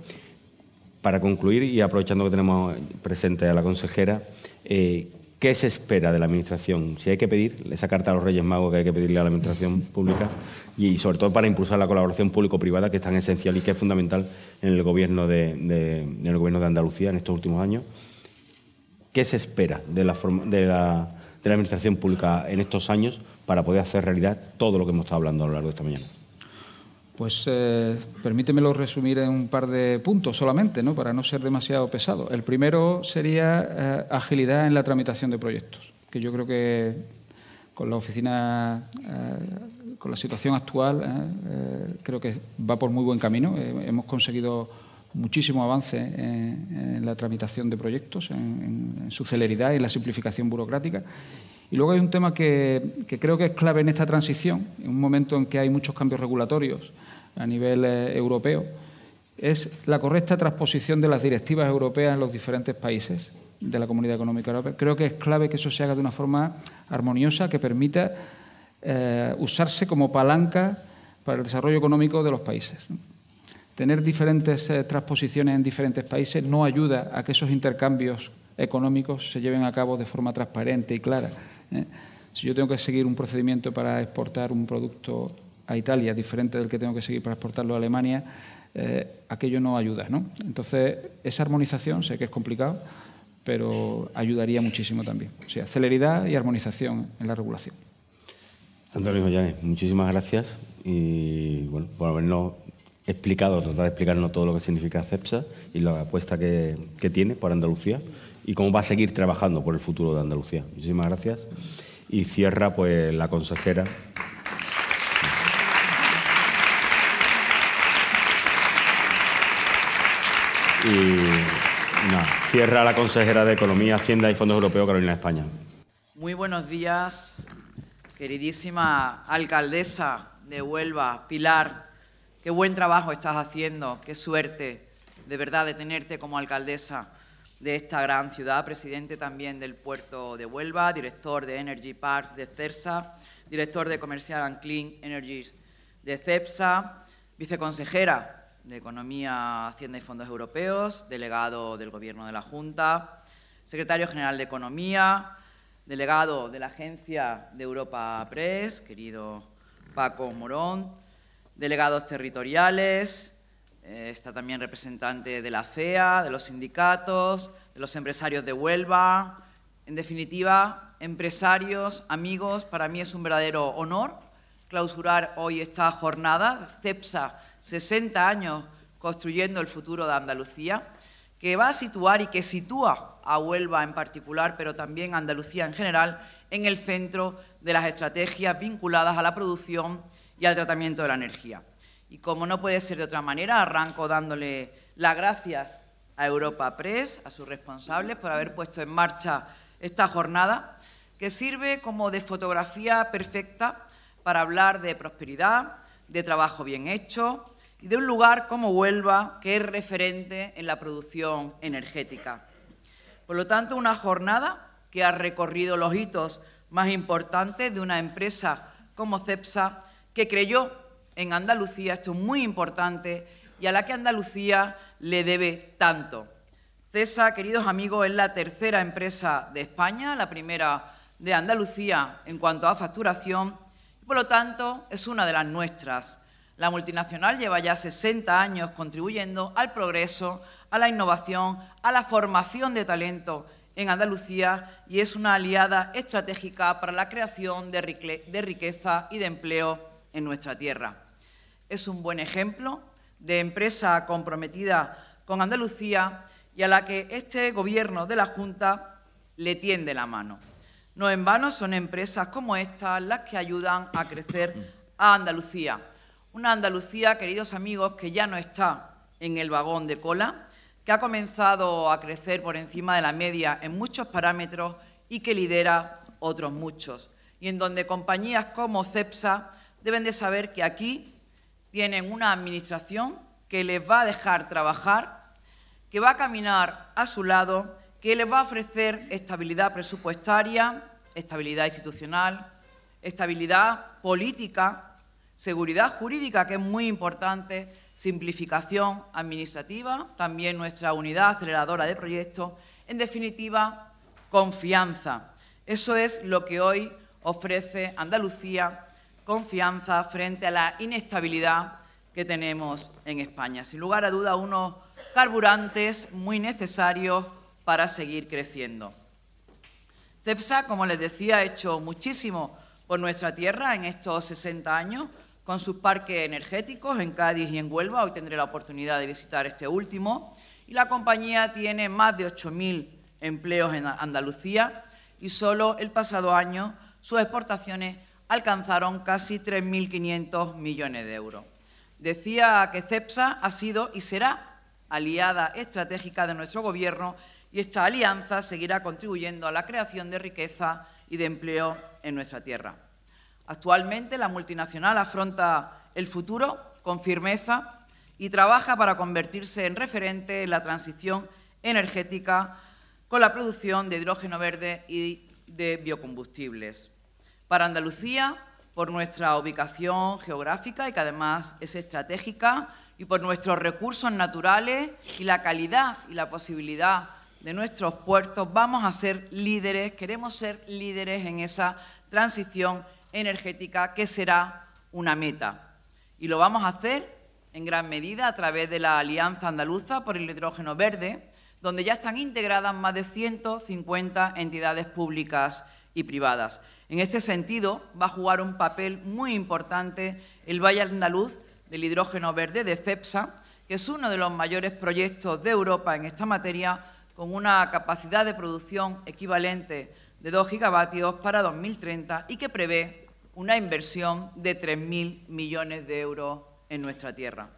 para concluir y aprovechando que tenemos presente a la consejera, eh, ¿qué se espera de la Administración? Si hay que pedir esa carta a los Reyes Magos que hay que pedirle a la Administración pública y sobre todo para impulsar la colaboración público-privada que es tan esencial y que es fundamental en el gobierno de, el gobierno de Andalucía en estos últimos años. ¿Qué se espera de la Administración pública en estos años para poder hacer realidad todo lo que hemos estado hablando a lo largo de esta mañana? Pues eh, permítemelo resumir en un par de puntos solamente, ¿no? para no ser demasiado pesado. El primero sería eh, agilidad en la tramitación de proyectos, que yo creo que con la oficina, eh, con la situación actual, eh, creo que va por muy buen camino. hemos conseguido muchísimo avance en, la tramitación de proyectos, en, su celeridad y en la simplificación burocrática. Y luego hay un tema que, que, creo que es clave en esta transición, en un momento en que hay muchos cambios regulatorios a nivel eh, europeo. es la correcta transposición de las directivas europeas en los diferentes países de la Comunidad Económica Europea. Creo que es clave que eso se haga de una forma armoniosa que permita eh, usarse como palanca para el desarrollo económico de los países. Tener diferentes eh, transposiciones en diferentes países no ayuda a que esos intercambios económicos se lleven a cabo de forma transparente y clara. Si yo tengo que seguir un procedimiento para exportar un producto a Italia diferente del que tengo que seguir para exportarlo a Alemania, eh, aquello no ayuda. ¿no? Entonces, esa armonización, sé que es complicado, pero ayudaría muchísimo también. O sea, celeridad y armonización en la regulación. Antonio Joyanes, muchísimas gracias y bueno, por habernos explicado, tratar de explicarnos todo lo que significa CEPSA y la apuesta que, que tiene por Andalucía y cómo va a seguir trabajando por el futuro de Andalucía. Muchísimas gracias. Y cierra pues la consejera. Y cierra la consejera de Economía, Hacienda y Fondos Europeos, Carolina España. Muy buenos días, queridísima alcaldesa de Huelva, Pilar. Qué buen trabajo estás haciendo, qué suerte de verdad de tenerte como alcaldesa de esta gran ciudad, presidente también del puerto de Huelva, director de Energy Parks de CERSA, director de Comercial and Clean Energies de CEPSA, viceconsejera de Economía, Hacienda y Fondos Europeos, delegado del Gobierno de la Junta, secretario general de Economía, delegado de la Agencia de Europa Press, querido Paco Morón, delegados territoriales, eh, está también representante de la CEA, de los sindicatos, de los empresarios de Huelva, en definitiva, empresarios, amigos, para mí es un verdadero honor clausurar hoy esta jornada. CEPSA 60 años construyendo el futuro de Andalucía, que va a situar y que sitúa a Huelva en particular, pero también a Andalucía en general, en el centro de las estrategias vinculadas a la producción y al tratamiento de la energía. Y como no puede ser de otra manera, arranco dándole las gracias a Europa Press, a sus responsables, por haber puesto en marcha esta jornada, que sirve como de fotografía perfecta para hablar de prosperidad, de trabajo bien hecho, y de un lugar como Huelva, que es referente en la producción energética. Por lo tanto, una jornada que ha recorrido los hitos más importantes de una empresa como CEPSA, que creyó en Andalucía, esto es muy importante, y a la que Andalucía le debe tanto. CESA, queridos amigos, es la tercera empresa de España, la primera de Andalucía en cuanto a facturación, y por lo tanto es una de las nuestras. La multinacional lleva ya 60 años contribuyendo al progreso, a la innovación, a la formación de talento en Andalucía y es una aliada estratégica para la creación de riqueza y de empleo en nuestra tierra. Es un buen ejemplo de empresa comprometida con Andalucía y a la que este Gobierno de la Junta le tiende la mano. No en vano son empresas como estas las que ayudan a crecer a Andalucía una Andalucía, queridos amigos, que ya no está en el vagón de cola, que ha comenzado a crecer por encima de la media en muchos parámetros y que lidera otros muchos. Y en donde compañías como CEPSA deben de saber que aquí tienen una administración que les va a dejar trabajar, que va a caminar a su lado, que les va a ofrecer estabilidad presupuestaria, estabilidad institucional, estabilidad política seguridad jurídica, que es muy importante, simplificación administrativa, también nuestra unidad aceleradora de proyectos, en definitiva, confianza. Eso es lo que hoy ofrece Andalucía, confianza frente a la inestabilidad que tenemos en España. Sin lugar a duda, unos carburantes muy necesarios para seguir creciendo. CEPSA, como les decía, ha hecho muchísimo por nuestra tierra en estos 60 años con sus parques energéticos en Cádiz y en Huelva. Hoy tendré la oportunidad de visitar este último. Y la compañía tiene más de 8.000 empleos en Andalucía y solo el pasado año sus exportaciones alcanzaron casi 3.500 millones de euros. Decía que CEPSA ha sido y será aliada estratégica de nuestro Gobierno y esta alianza seguirá contribuyendo a la creación de riqueza y de empleo en nuestra tierra. Actualmente la multinacional afronta el futuro con firmeza y trabaja para convertirse en referente en la transición energética con la producción de hidrógeno verde y de biocombustibles. Para Andalucía, por nuestra ubicación geográfica y que además es estratégica, y por nuestros recursos naturales y la calidad y la posibilidad de nuestros puertos, vamos a ser líderes, queremos ser líderes en esa transición energética que será una meta. Y lo vamos a hacer en gran medida a través de la Alianza Andaluza por el Hidrógeno Verde, donde ya están integradas más de 150 entidades públicas y privadas. En este sentido, va a jugar un papel muy importante el Valle Andaluz del Hidrógeno Verde de CEPSA, que es uno de los mayores proyectos de Europa en esta materia, con una capacidad de producción equivalente de 2 gigavatios para 2030 y que prevé una inversión de 3.000 millones de euros en nuestra tierra.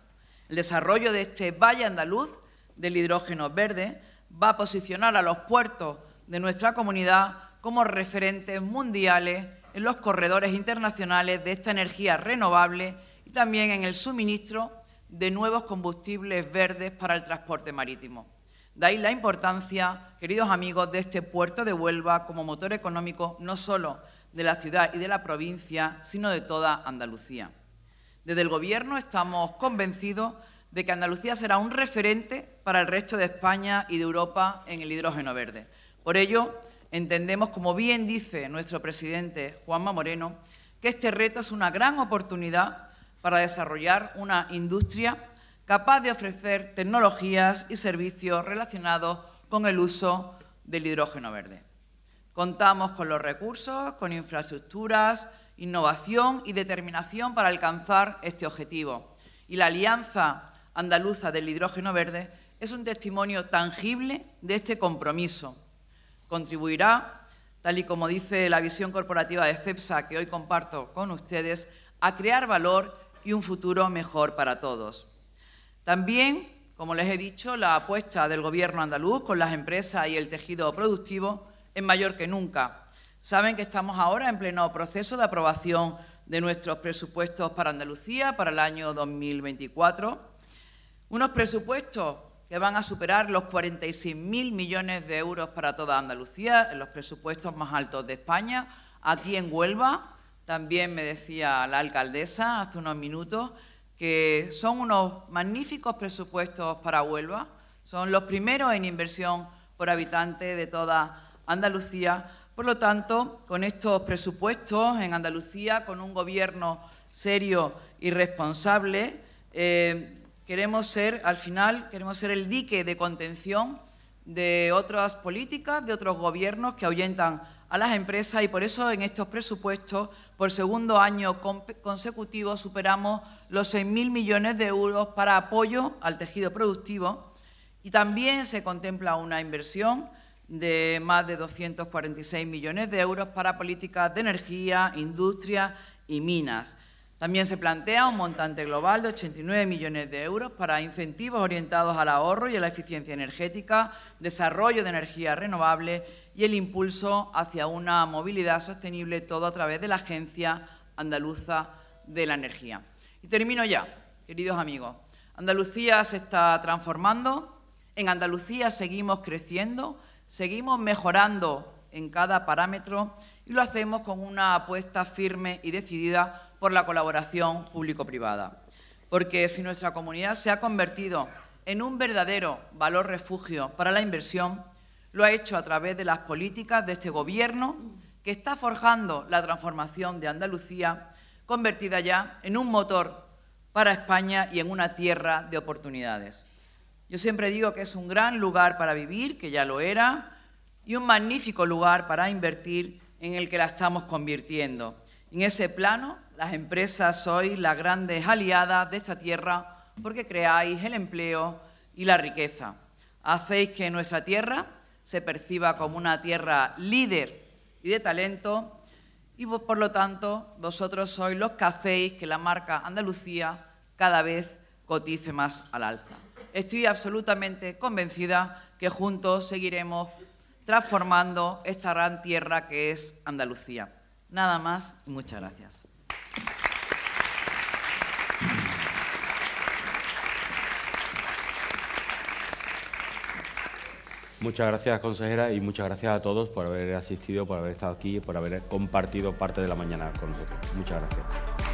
El desarrollo de este valle andaluz del hidrógeno verde va a posicionar a los puertos de nuestra comunidad como referentes mundiales en los corredores internacionales de esta energía renovable y también en el suministro de nuevos combustibles verdes para el transporte marítimo. De ahí la importancia, queridos amigos, de este puerto de Huelva como motor económico no solo de la ciudad y de la provincia, sino de toda Andalucía. Desde el Gobierno estamos convencidos de que Andalucía será un referente para el resto de España y de Europa en el hidrógeno verde. Por ello, entendemos, como bien dice nuestro presidente Juanma Moreno, que este reto es una gran oportunidad para desarrollar una industria capaz de ofrecer tecnologías y servicios relacionados con el uso del hidrógeno verde. Contamos con los recursos, con infraestructuras, innovación y determinación para alcanzar este objetivo. Y la Alianza Andaluza del Hidrógeno Verde es un testimonio tangible de este compromiso. Contribuirá, tal y como dice la visión corporativa de CEPSA que hoy comparto con ustedes, a crear valor y un futuro mejor para todos. También, como les he dicho, la apuesta del Gobierno andaluz con las empresas y el tejido productivo es mayor que nunca Saben que estamos ahora en pleno proceso de aprobación de nuestros presupuestos para Andalucía para el año 2024. Unos presupuestos que van a superar los 46.000 millones de euros para toda Andalucía, los presupuestos más altos de España. Aquí en Huelva, también me decía la alcaldesa hace unos minutos, que son unos magníficos presupuestos para Huelva. Son los primeros en inversión por habitante de toda Andalucía. Por lo tanto, con estos presupuestos en Andalucía, con un gobierno serio y responsable, eh, queremos ser, al final, queremos ser el dique de contención de otras políticas, de otros gobiernos que ahuyentan a las empresas y por eso en estos presupuestos, por segundo año consecutivo, superamos los 6.000 millones de euros para apoyo al tejido productivo. Y también se contempla una inversión de más de 246 millones de euros para políticas de energía, industria y minas. También se plantea un montante global de 89 millones de euros para incentivos orientados al ahorro y a la eficiencia energética, desarrollo de energía renovable y el impulso hacia una movilidad sostenible, todo a través de la Agencia Andaluza de la Energía. Y termino ya, queridos amigos. Andalucía se está transformando, en Andalucía seguimos creciendo, Seguimos mejorando en cada parámetro y lo hacemos con una apuesta firme y decidida por la colaboración público-privada. Porque si nuestra comunidad se ha convertido en un verdadero valor refugio para la inversión, lo ha hecho a través de las políticas de este Gobierno que está forjando la transformación de Andalucía, convertida ya en un motor para España y en una tierra de oportunidades. Yo siempre digo que es un gran lugar para vivir, que ya lo era, y un magnífico lugar para invertir en el que la estamos convirtiendo. En ese plano, las empresas sois las grandes aliadas de esta tierra porque creáis el empleo y la riqueza. Hacéis que nuestra tierra se perciba como una tierra líder y de talento y por lo tanto vosotros sois los que hacéis que la marca Andalucía cada vez cotice más al alza estoy absolutamente convencida que juntos seguiremos transformando esta gran tierra que es Andalucía. Nada más y muchas gracias. Muchas gracias, consejera, y muchas gracias a todos por haber asistido, por haber estado aquí, y por haber compartido parte de la mañana con nosotros. Muchas gracias.